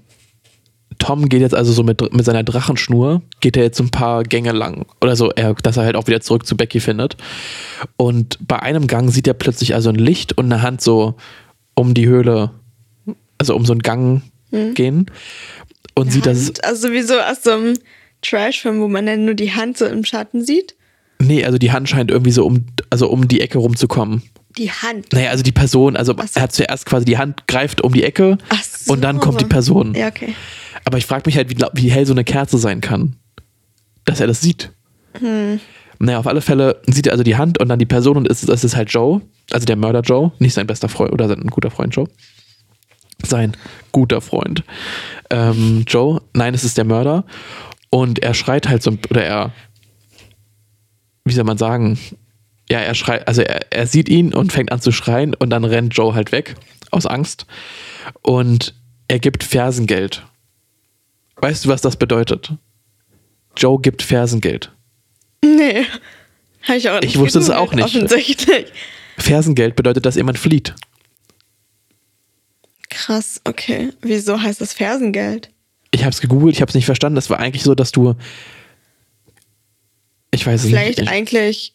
Tom geht jetzt also so mit, mit seiner Drachenschnur, geht er jetzt so ein paar Gänge lang. Oder so, er, dass er halt auch wieder zurück zu Becky findet. Und bei einem Gang sieht er plötzlich also ein Licht und eine Hand so um die Höhle, also um so einen Gang gehen. Und sieht, dass es, Hand, also wie so aus so einem Trash-Film, wo man dann nur die Hand so im Schatten sieht. nee, also die Hand scheint irgendwie so um, also um die Ecke rumzukommen. Die Hand. Naja, also die Person, also so. er hat zuerst quasi die Hand greift um die Ecke so. und dann kommt die Person. Ja, okay. Aber ich frage mich halt, wie, wie hell so eine Kerze sein kann. Dass er das sieht. Naja, auf alle Fälle sieht er also die Hand und dann die Person und es, es ist halt Joe, also der Mörder Joe, nicht sein bester Freund oder sein guter Freund Joe. Sein guter Freund. Ähm, Joe, nein, es ist der Mörder. Und er schreit halt so, oder er, wie soll man sagen, ja, er schreit, also er, er sieht ihn und fängt an zu schreien und dann rennt Joe halt weg aus Angst und er gibt Fersengeld. Weißt du, was das bedeutet? Joe gibt Fersengeld. Nee. Hab ich auch nicht Ich wusste es auch nicht. Offensichtlich. Fersengeld bedeutet, dass jemand flieht. Krass, okay. Wieso heißt das Fersengeld? Ich habe es gegoogelt, ich habe es nicht verstanden. Das war eigentlich so, dass du. Ich weiß es Vielleicht nicht. Ich, eigentlich,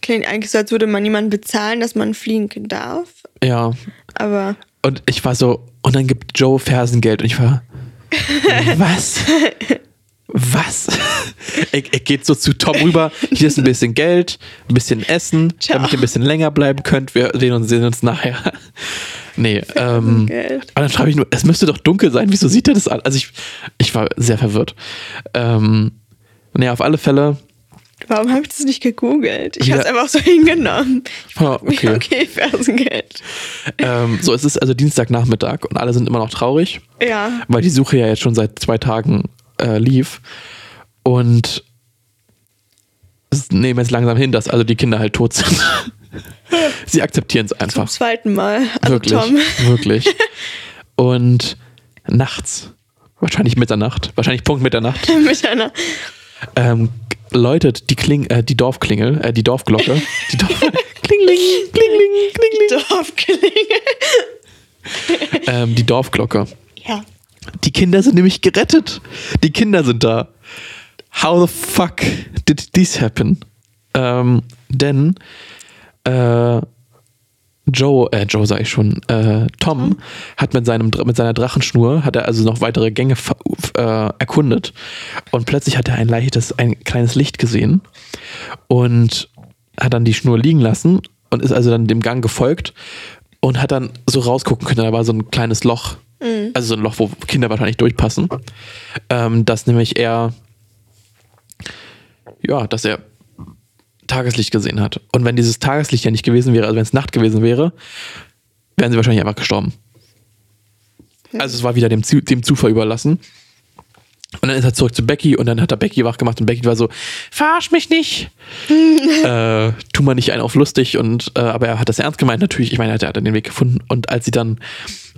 klingt eigentlich so, als würde man jemanden bezahlen, dass man fliegen darf. ja. Aber Und ich war so, und dann gibt Joe Fersengeld. Und ich war, was? Was? er, er geht so zu Tom rüber. Hier ist ein bisschen Geld, ein bisschen Essen, Ciao. damit ihr ein bisschen länger bleiben könnt. Wir sehen uns, sehen uns nachher. Nee, ähm, Fersengeld. und dann schreibe ich nur, es müsste doch dunkel sein. Wieso sieht er das an? Also ich, ich war sehr verwirrt. Ähm, nee, auf alle Fälle. warum habe ich das nicht gegoogelt? Ich habe es einfach so hingenommen. Ich Ah, frag mich, okay. okay, Fersengeld. Ähm, so, es ist also Dienstagnachmittag und alle sind immer noch traurig. Ja. weil die Suche ja jetzt schon seit zwei Tagen äh, lief. Und nehmen jetzt langsam hin, dass also die Kinder halt tot sind. Sie akzeptieren es Zum einfach. zweiten Mal. Also wirklich, Tom. wirklich. Und nachts, wahrscheinlich Mitternacht, wahrscheinlich Punkt Mitternacht, mit einer. ähm, läutet die, Kling, äh, die Dorfklingel, äh, die Dorfglocke, die Dorf Klingling, Klingling, Klingling, Dorfklingel. ähm, die Dorfglocke. Ja. Die Kinder sind nämlich gerettet. Die Kinder sind da. How the fuck did this happen? Ähm, denn äh, Joe, äh, Joe sag ich schon, äh, Tom, Tom? hat mit, seinem, mit seiner Drachenschnur, hat er also noch weitere Gänge äh, erkundet und plötzlich hat er ein leichtes, ein kleines Licht gesehen und hat dann die Schnur liegen lassen und ist also dann dem Gang gefolgt und hat dann so rausgucken können, da war so ein kleines Loch, also so ein Loch, wo Kinder wahrscheinlich durchpassen, ähm, dass nämlich er, ja, dass er Tageslicht gesehen hat. Und wenn dieses Tageslicht ja nicht gewesen wäre, also wenn es Nacht gewesen wäre, wären sie wahrscheinlich einfach gestorben. Also es war wieder dem, dem Zufall überlassen. Und dann ist er zurück zu Becky und dann hat er Becky wach gemacht und Becky war so, verarsch mich nicht. äh, tu mal nicht einen auf lustig und äh, aber er hat das ernst gemeint natürlich. Ich meine, er hat, hat den Weg gefunden und als sie dann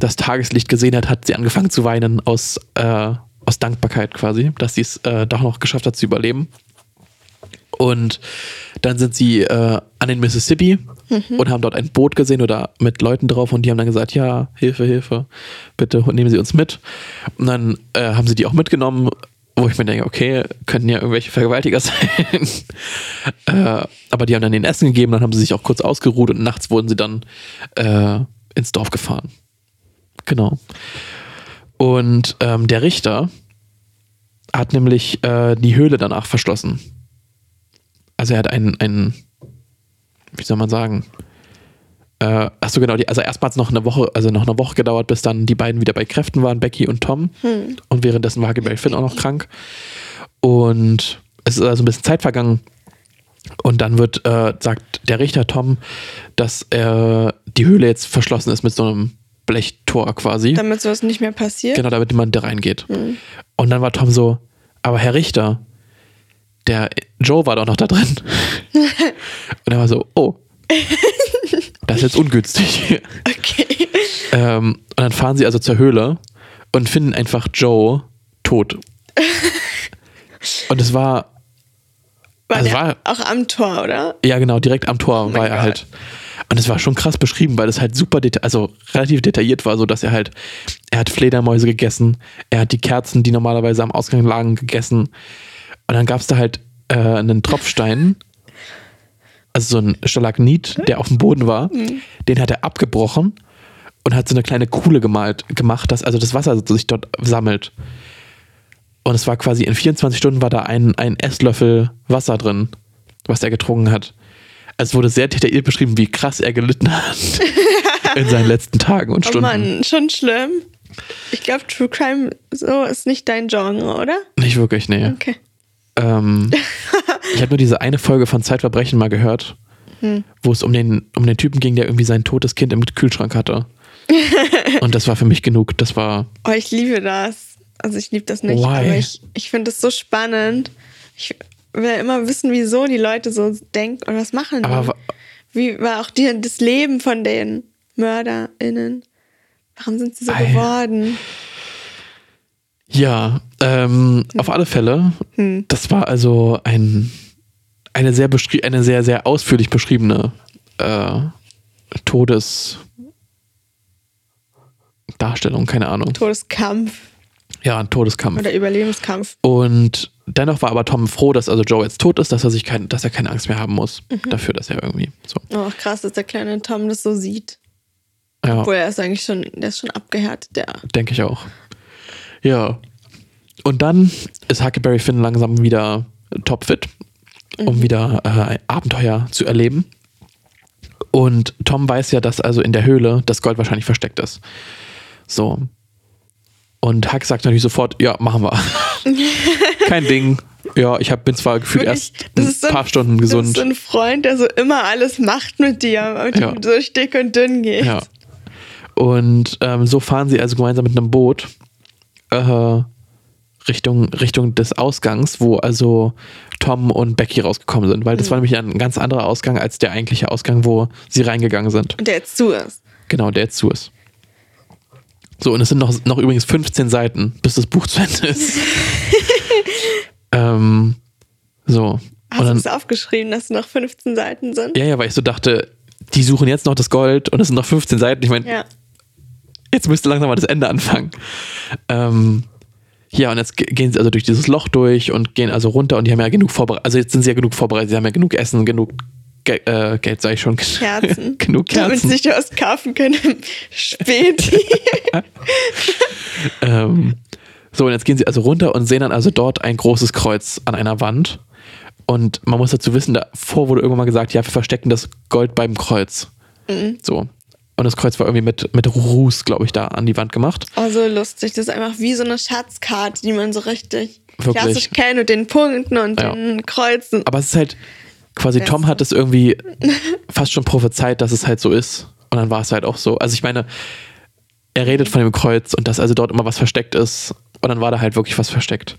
das Tageslicht gesehen hat, hat sie angefangen zu weinen aus, äh, aus Dankbarkeit quasi, dass sie es äh, doch noch geschafft hat zu überleben. Und dann sind sie äh, an den Mississippi und haben dort ein Boot gesehen oder mit Leuten drauf und die haben dann gesagt, ja, Hilfe, Hilfe, bitte nehmen Sie uns mit. Und dann äh, haben sie die auch mitgenommen, wo ich mir denke, okay, könnten ja irgendwelche Vergewaltiger sein. äh, aber die haben dann den Essen gegeben, dann haben sie sich auch kurz ausgeruht und nachts wurden sie dann äh, ins Dorf gefahren. Genau. Und ähm, der Richter hat nämlich äh, die Höhle danach verschlossen. Also er hat einen, einen wie soll man sagen, äh, achso genau, die, also erstmal hat es noch eine Woche, also noch eine Woche gedauert, bis dann die beiden wieder bei Kräften waren, Becky und Tom. Und währenddessen war Huckleberry Finn auch noch krank. Und es ist also ein bisschen Zeit vergangen. Und dann wird, äh, sagt der Richter Tom, dass äh, die Höhle jetzt verschlossen ist mit so einem Blechtor quasi. Damit sowas nicht mehr passiert. Genau, damit niemand da reingeht. Und dann war Tom so, aber Herr Richter, der Joe war doch noch da drin. und er war so, oh, das ist jetzt ungünstig. Okay. ähm, und dann fahren sie also zur Höhle und finden einfach Joe tot. und es war, War Also war- auch am Tor, oder? ja genau, direkt am Tor mein war er Gott. halt. Und es war schon krass beschrieben, weil es halt super, deta also relativ detailliert war, so dass er halt, er hat Fledermäuse gegessen, er hat die Kerzen, die normalerweise am Ausgang lagen, gegessen. Und dann gab es da halt äh, einen Tropfstein, also so ein Stalagnit, der auf dem Boden war, den hat er abgebrochen und hat so eine kleine Kuhle gemalt, gemacht, dass also das Wasser sich dort sammelt. Und es war quasi in 24 Stunden war da ein, ein Esslöffel Wasser drin, was er getrunken hat. Also es wurde sehr detailliert beschrieben, wie krass er gelitten hat in seinen letzten Tagen und Oh Stunden. Mann, schon schlimm. Ich glaube, True Crime so ist nicht dein Genre, oder? Nicht wirklich, nee. Okay. Ähm, ich habe nur diese eine Folge von Zeitverbrechen mal gehört, wo es um den, um den Typen ging, der irgendwie sein totes Kind im Kühlschrank hatte. Und das war für mich genug. Das war, Oh, ich liebe das. Also ich liebe das nicht, Why? aber ich, ich finde das so spannend. Ich will immer wissen, wieso die Leute so denken und was machen. aber Wie war auch die, das Leben von den MörderInnen? Warum sind sie so Ei. geworden? ja, ähm, auf alle Fälle, das war also ein, eine sehr eine sehr, sehr ausführlich beschriebene äh, Todesdarstellung, keine Ahnung. Todeskampf Ja, ein Todeskampf. oder Überlebenskampf. Und dennoch war aber Tom froh, dass also Joe jetzt tot ist, dass er sich kein, dass er keine Angst mehr haben muss Mhm. dafür, dass er irgendwie so. Oh, krass, dass der kleine Tom das so sieht. Ja, Obwohl er ist eigentlich schon, der ist schon abgehärtet, der. denke ich auch. Ja. Und dann ist Huckleberry Finn langsam wieder topfit, um wieder äh, Abenteuer zu erleben. Und Tom weiß ja, dass also in der Höhle das Gold wahrscheinlich versteckt ist. So. Und Huck sagt natürlich sofort, ja, machen wir. Kein Ding. Ja, ich hab, bin zwar gefühlt Wirklich, erst ein so ein- paar Stunden Das ist gesund. so ein Freund, der so immer alles macht mit dir, mit Ja. durch dick und dünn geht. Ja. Und ähm, so fahren sie also gemeinsam mit einem Boot äh, Richtung, Richtung des Ausgangs, wo also Tom und Becky rausgekommen sind, weil das war nämlich ein ganz anderer Ausgang als der eigentliche Ausgang, wo sie reingegangen sind. Und der jetzt zu ist. Genau, der jetzt zu ist. So, und es sind noch, noch übrigens 15 Seiten, bis das Buch zu Ende ist. ähm, so. Hast du es aufgeschrieben, dass noch 15 Seiten sind? ja, ja, weil ich so dachte, die suchen jetzt noch das Gold und es sind noch 15 Seiten. Ich meine, Ja. jetzt müsste langsam mal das Ende anfangen. Ähm, ja, und jetzt ge- gehen sie also durch dieses Loch durch und gehen also runter und die haben ja genug vorbereitet. Also jetzt sind sie ja genug vorbereitet, sie haben ja genug Essen, genug Ge äh, Geld, sage ich schon. Kerzen. genug Damit Kerzen. sie sich was kaufen können im Späti. Ähm, so, und jetzt gehen sie also runter und sehen dann also dort ein großes Kreuz an einer Wand. Und man muss dazu wissen, davor wurde irgendwann mal gesagt, ja, wir verstecken das Gold beim Kreuz. So. Und das Kreuz war irgendwie mit, mit Ruß, glaube ich, da an die Wand gemacht. Oh, so lustig. Das ist einfach wie so eine Schatzkarte, die man so richtig Wirklich. klassisch kennt mit den Punkten und Ja. den Kreuzen. Aber es ist halt, quasi. Tom hat es irgendwie fast schon prophezeit, dass es halt so ist. Und dann war es halt auch so. Also ich meine, er redet von dem Kreuz und dass also dort immer was versteckt ist. Und dann war da halt wirklich was versteckt.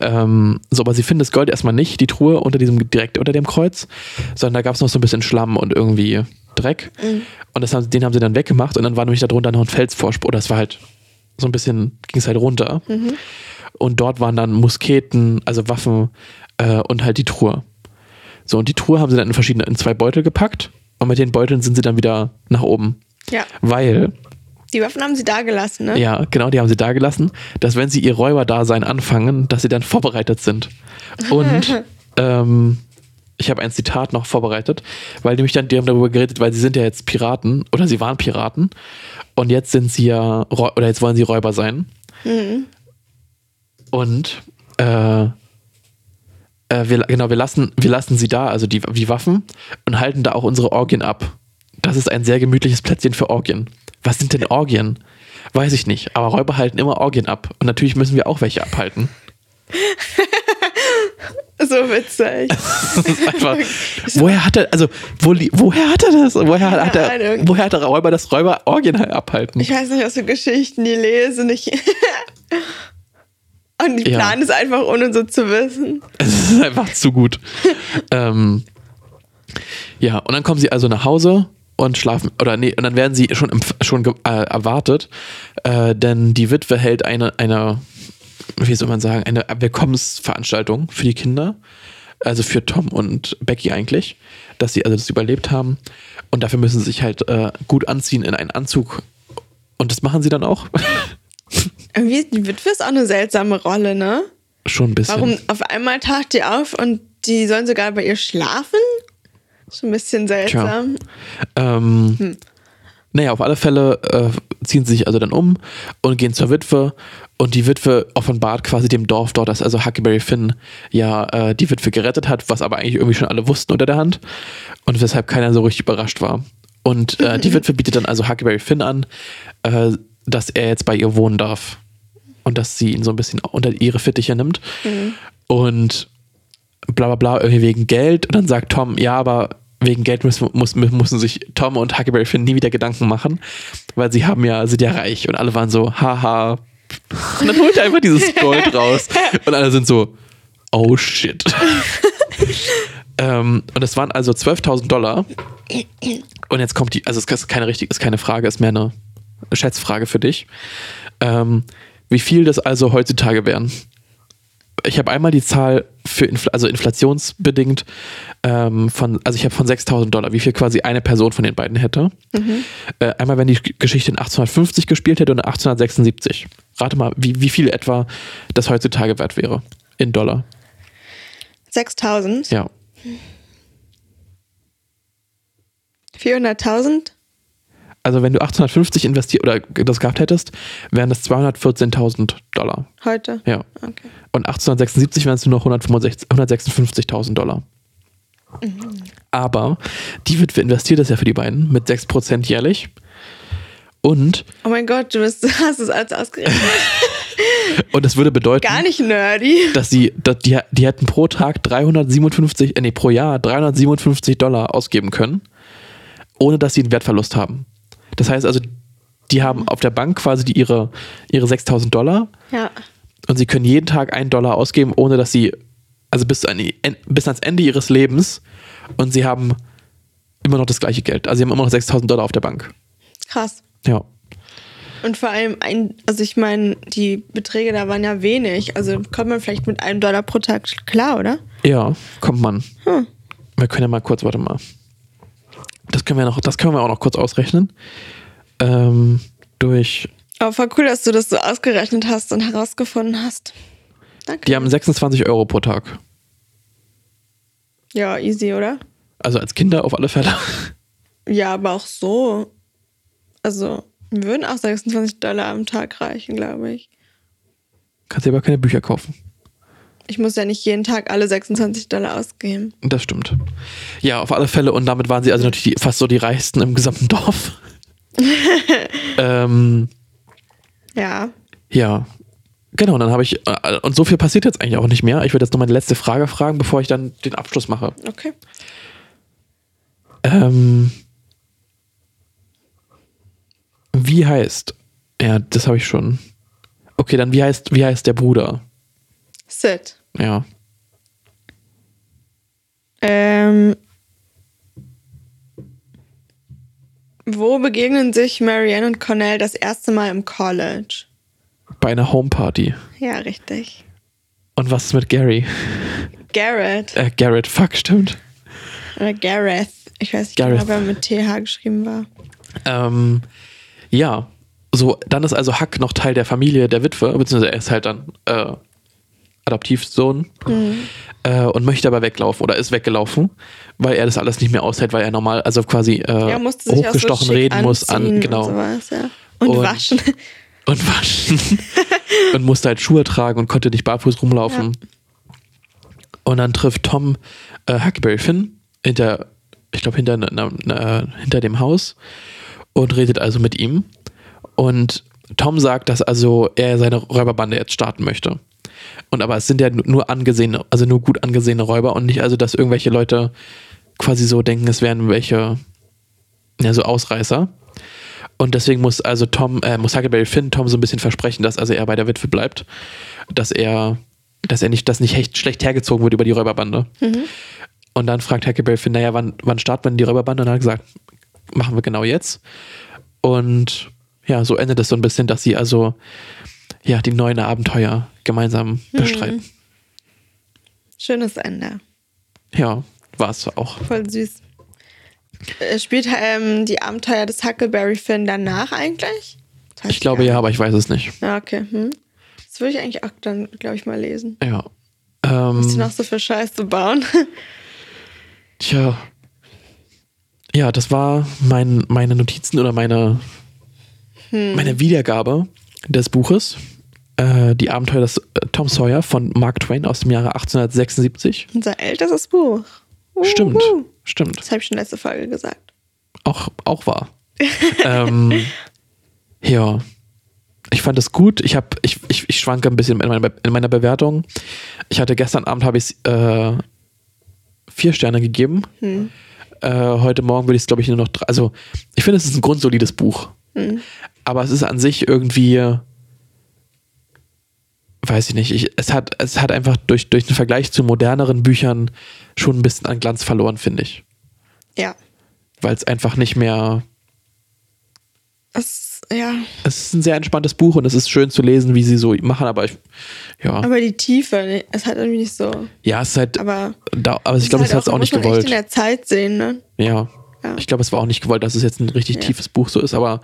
Ähm, so, aber sie finden das Gold erstmal nicht, die Truhe unter diesem, direkt unter dem Kreuz, sondern da gab es noch so ein bisschen Schlamm und irgendwie Dreck. Und das haben, den haben sie dann weggemacht und dann war nämlich darunter noch ein Felsvorsprung. Oder es war halt so ein bisschen, ging es halt runter. Und dort waren dann Musketen, also Waffen äh, und halt die Truhe. So, und die Truhe haben sie dann in verschiedene, in zwei Beutel gepackt und mit den Beuteln sind sie dann wieder nach oben. Ja. Weil, Die Waffen haben sie da gelassen, ne? ja, genau, die haben sie da gelassen, dass wenn sie ihr Räuberdasein anfangen, dass sie dann vorbereitet sind. Und ähm, ich habe ein Zitat noch vorbereitet, weil nämlich dann, die haben darüber geredet, weil sie sind ja jetzt Piraten oder sie waren Piraten und jetzt sind sie ja, oder jetzt wollen sie Räuber sein. Und äh, äh, wir, genau, wir lassen, wir lassen sie da, also die, die Waffen, und halten da auch unsere Orgien ab. Das ist ein sehr gemütliches Plätzchen für Orgien. Was sind denn Orgien? Weiß ich nicht, aber Räuber halten immer Orgien ab. Und natürlich müssen wir auch welche abhalten. So witzig. Das ist einfach, woher hat er, also, wo, woher hat er das? Woher hat, er, Ahnung. woher hat der Räuber das Räuber Orgien abhalten? Ich weiß nicht, was für Geschichten die lesen. Ich Und die Ja. planen es einfach, ohne so zu wissen. Es ist einfach zu gut. ähm, ja, und dann kommen sie also nach Hause und schlafen, oder nee, und dann werden sie schon, im, schon äh, erwartet, äh, denn die Witwe hält eine, eine, wie soll man sagen, eine Willkommensveranstaltung für die Kinder, also für Tom und Becky eigentlich, dass sie also das überlebt haben und dafür müssen sie sich halt äh, gut anziehen in einen Anzug und das machen sie dann auch. Irgendwie, die Witwe ist auch eine seltsame Rolle, ne? schon ein bisschen. Warum auf einmal taucht die auf und die sollen sogar bei ihr schlafen? Schon ein bisschen seltsam. Ähm, Naja, auf alle Fälle äh, ziehen sie sich also dann um und gehen zur Witwe und die Witwe offenbart quasi dem Dorf dort, dass also Huckleberry Finn ja äh, die Witwe gerettet hat, was aber eigentlich irgendwie schon alle wussten unter der Hand und weshalb keiner so richtig überrascht war. Und äh, die Witwe bietet dann also Huckleberry Finn an, äh, dass er jetzt bei ihr wohnen darf und dass sie ihn so ein bisschen unter ihre Fittiche nimmt und bla bla bla, irgendwie wegen Geld. Und dann sagt Tom, ja, aber wegen Geld müssen, muss, müssen sich Tom und Huckleberry Finn nie wieder Gedanken machen, weil sie haben ja, sind ja reich. Und alle waren so, haha. Und dann holt er einfach dieses Gold raus. Und alle sind so, oh shit. ähm, und es waren also 12.000 Dollar. Und jetzt kommt die, also es ist keine richtige, ist keine Frage, ist mehr eine Schätzfrage für dich. Ähm, wie viel das also heutzutage wären? Ich habe einmal die Zahl für Infl also inflationsbedingt ähm, von, also ich habe von 6.000 Dollar, wie viel quasi eine Person von den beiden hätte. Äh, einmal, wenn die Geschichte in 1850 gespielt hätte und in 1876. Rate mal, wie, wie viel etwa das heutzutage wert wäre in Dollar. 6000? Ja. 400.000? Also wenn du 1850 investiert oder das gehabt hättest, wären das 214.000 Dollar. Heute? Ja. Okay. Und 1876 wären es nur noch 165 156.000 Dollar. Aber die Witwe investiert das ja für die beiden mit 6% jährlich. Und, Oh mein Gott, du bist, hast es alles ausgerechnet. und das würde bedeuten, Gar nicht nerdy. dass sie, dass die, die hätten pro Tag 357, äh, nee, pro Jahr 357 Dollar ausgeben können, ohne dass sie einen Wertverlust haben. Das heißt also, die haben auf der Bank quasi die, ihre, ihre 6000 Dollar Ja. und sie können jeden Tag einen Dollar ausgeben, ohne dass sie, also bis, an die, bis ans Ende ihres Lebens und sie haben immer noch das gleiche Geld. Also sie haben immer noch 6000 Dollar auf der Bank. Krass. Ja. Und vor allem, ein, also ich meine, die Beträge da waren ja wenig. Also kommt man vielleicht mit einem Dollar pro Tag klar, oder? Ja, kommt man. Hm. Wir können ja mal kurz, warte mal. Das können wir noch, das können wir auch noch kurz ausrechnen. Ähm, durch, Aber voll cool, dass du das so ausgerechnet hast und herausgefunden hast. Danke. die haben 26 Euro pro Tag. ja, easy, oder? Also als Kinder auf alle Fälle. Ja, aber auch so. Also, würden auch 26 Dollar am Tag reichen, glaube ich. Kannst dir aber keine Bücher kaufen. Ich muss ja nicht jeden Tag alle 26 Dollar ausgeben. Das stimmt. Ja, auf alle Fälle. Und damit waren sie also natürlich die, fast so die reichsten im gesamten Dorf. ähm, Ja. ja. Genau, und dann habe ich, äh, und so viel passiert jetzt eigentlich auch nicht mehr. Ich würde jetzt noch meine letzte Frage fragen, bevor ich dann den Abschluss mache. Okay. Ähm, wie heißt, ja, das habe ich schon. Okay, dann wie heißt, wie heißt der Bruder? Sid. Ja. Ähm, wo begegnen sich Marianne und Cornell das erste Mal im College? Bei einer Homeparty. Ja, richtig. Und was ist mit Gary? Garrett. Äh, Garrett, fuck, stimmt. Oder Gareth. Ich weiß nicht Gareth. genau, wer mit TH geschrieben war. Ähm, ja, so, dann ist also Huck noch Teil der Familie der Witwe, beziehungsweise er ist halt dann äh, Adoptivsohn äh, und möchte aber weglaufen oder ist weggelaufen, weil er das alles nicht mehr aushält, weil er normal, also quasi äh, so hochgestochen schick reden muss an, genau, Und, sowas, ja. und, Und- waschen. und waschen und musste halt Schuhe tragen und konnte nicht barfuß rumlaufen. Und dann trifft Tom äh, Huckleberry Finn hinter, ich glaube, hinter, ne- ne- hinter dem Haus und redet also mit ihm. Und Tom sagt, dass also er seine Räuberbande jetzt starten möchte. Und aber es sind ja nur angesehene, also nur gut angesehene Räuber und nicht also, dass irgendwelche Leute quasi so denken, es wären welche, ja, so Ausreißer. Und deswegen muss also Tom, äh, muss Huckleberry Finn Tom so ein bisschen versprechen, dass also er bei der Witwe bleibt, dass er, dass er nicht, dass nicht echt schlecht hergezogen wird über die Räuberbande. Und dann fragt Huckleberry Finn, naja, wann, wann startet man die Räuberbande? Und er hat gesagt, machen wir genau jetzt. Und ja, so endet es so ein bisschen, dass sie also ja die neuen Abenteuer gemeinsam bestreiten. Schönes Ende. Ja, war es auch. Voll süß. Äh, Spielt ähm, die Abenteuer des Huckleberry Finn danach eigentlich? Das Ich glaube ja, aber ich weiß es nicht. Ja, okay. Hm. Das würde ich eigentlich auch dann, glaube ich, mal lesen. Ja. Was die Ähm, noch so für Scheiße bauen. tja. Ja, das war mein, meine Notizen oder meine, meine Wiedergabe des Buches. Äh, die Abenteuer des äh, Tom Sawyer von Mark Twain aus dem Jahre 1876. Unser ältestes Buch. Uhu. Stimmt, stimmt. Das habe ich schon letzte Folge gesagt. Auch, auch wahr. ähm, ja. Ich fand es gut. Ich, hab, ich, ich, ich schwanke ein bisschen in meiner, in meiner Bewertung. Ich hatte gestern Abend habe ich äh, vier Sterne gegeben. Äh, heute Morgen würde ich es, glaube ich, nur noch drei. Also, ich finde, es ist ein grundsolides Buch. Aber es ist an sich irgendwie, weiß ich nicht, ich, es, hat, es hat einfach durch, durch den Vergleich zu moderneren Büchern schon ein bisschen an Glanz verloren, finde ich. Ja. Weil es einfach nicht mehr Es, ja. es ist ein sehr entspanntes Buch und es ist schön zu lesen, wie sie so machen, aber ich, ja, Aber die Tiefe, ne, es hat irgendwie nicht so. ja, es ist halt, Aber, da, aber ich glaube, es hat es auch muss nicht man echt in gewollt. der Zeit sehen, ne? Ja. Ja. ich glaube, es war auch nicht gewollt, dass es jetzt ein richtig Ja. tiefes Buch so ist, aber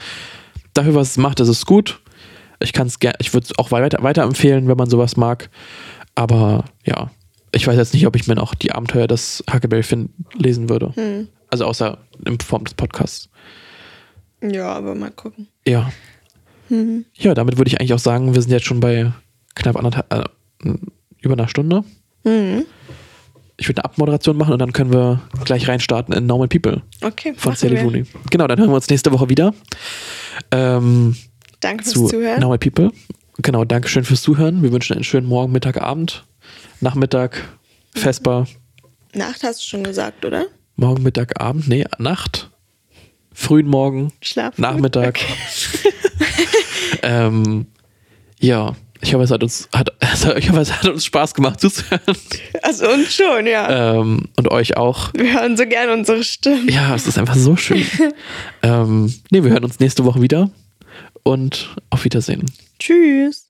dafür, was es macht, ist es gut. Ich kann es gerne, ich würde es auch weiter, weiterempfehlen, wenn man sowas mag, aber ja, ich weiß jetzt nicht, ob ich mir noch die Abenteuer des Huckleberry Finn lesen würde. Hm. Also außer in Form des Podcasts. Ja, aber mal gucken. Ja. Mhm. Ja, damit würde ich eigentlich auch sagen, wir sind jetzt schon bei knapp anderthalb, äh, über einer Stunde. Mhm. Ich würde eine Abmoderation machen und dann können wir gleich reinstarten in Normal People Okay, von Sally. Rooney. Genau, dann hören wir uns nächste Woche wieder. Ähm, Danke fürs zu Zuhören. Normal People. Genau, Dankeschön fürs Zuhören. Wir wünschen einen schönen Morgen, Mittag, Abend, Nachmittag, Vesper, Nacht hast du schon gesagt, oder? Morgen, Mittag, Abend, nee, Nacht, frühen Morgen, Schlaf. Nachmittag. ähm, ja, ich hoffe, es hat uns, hat, ich hoffe, es hat uns Spaß gemacht zuzuhören. Also uns schon, ja. Ähm, und euch auch. Wir hören so gerne unsere Stimmen. Ja, es ist einfach so schön. ähm, nee, wir hören uns nächste Woche wieder und auf Wiedersehen. Tschüss.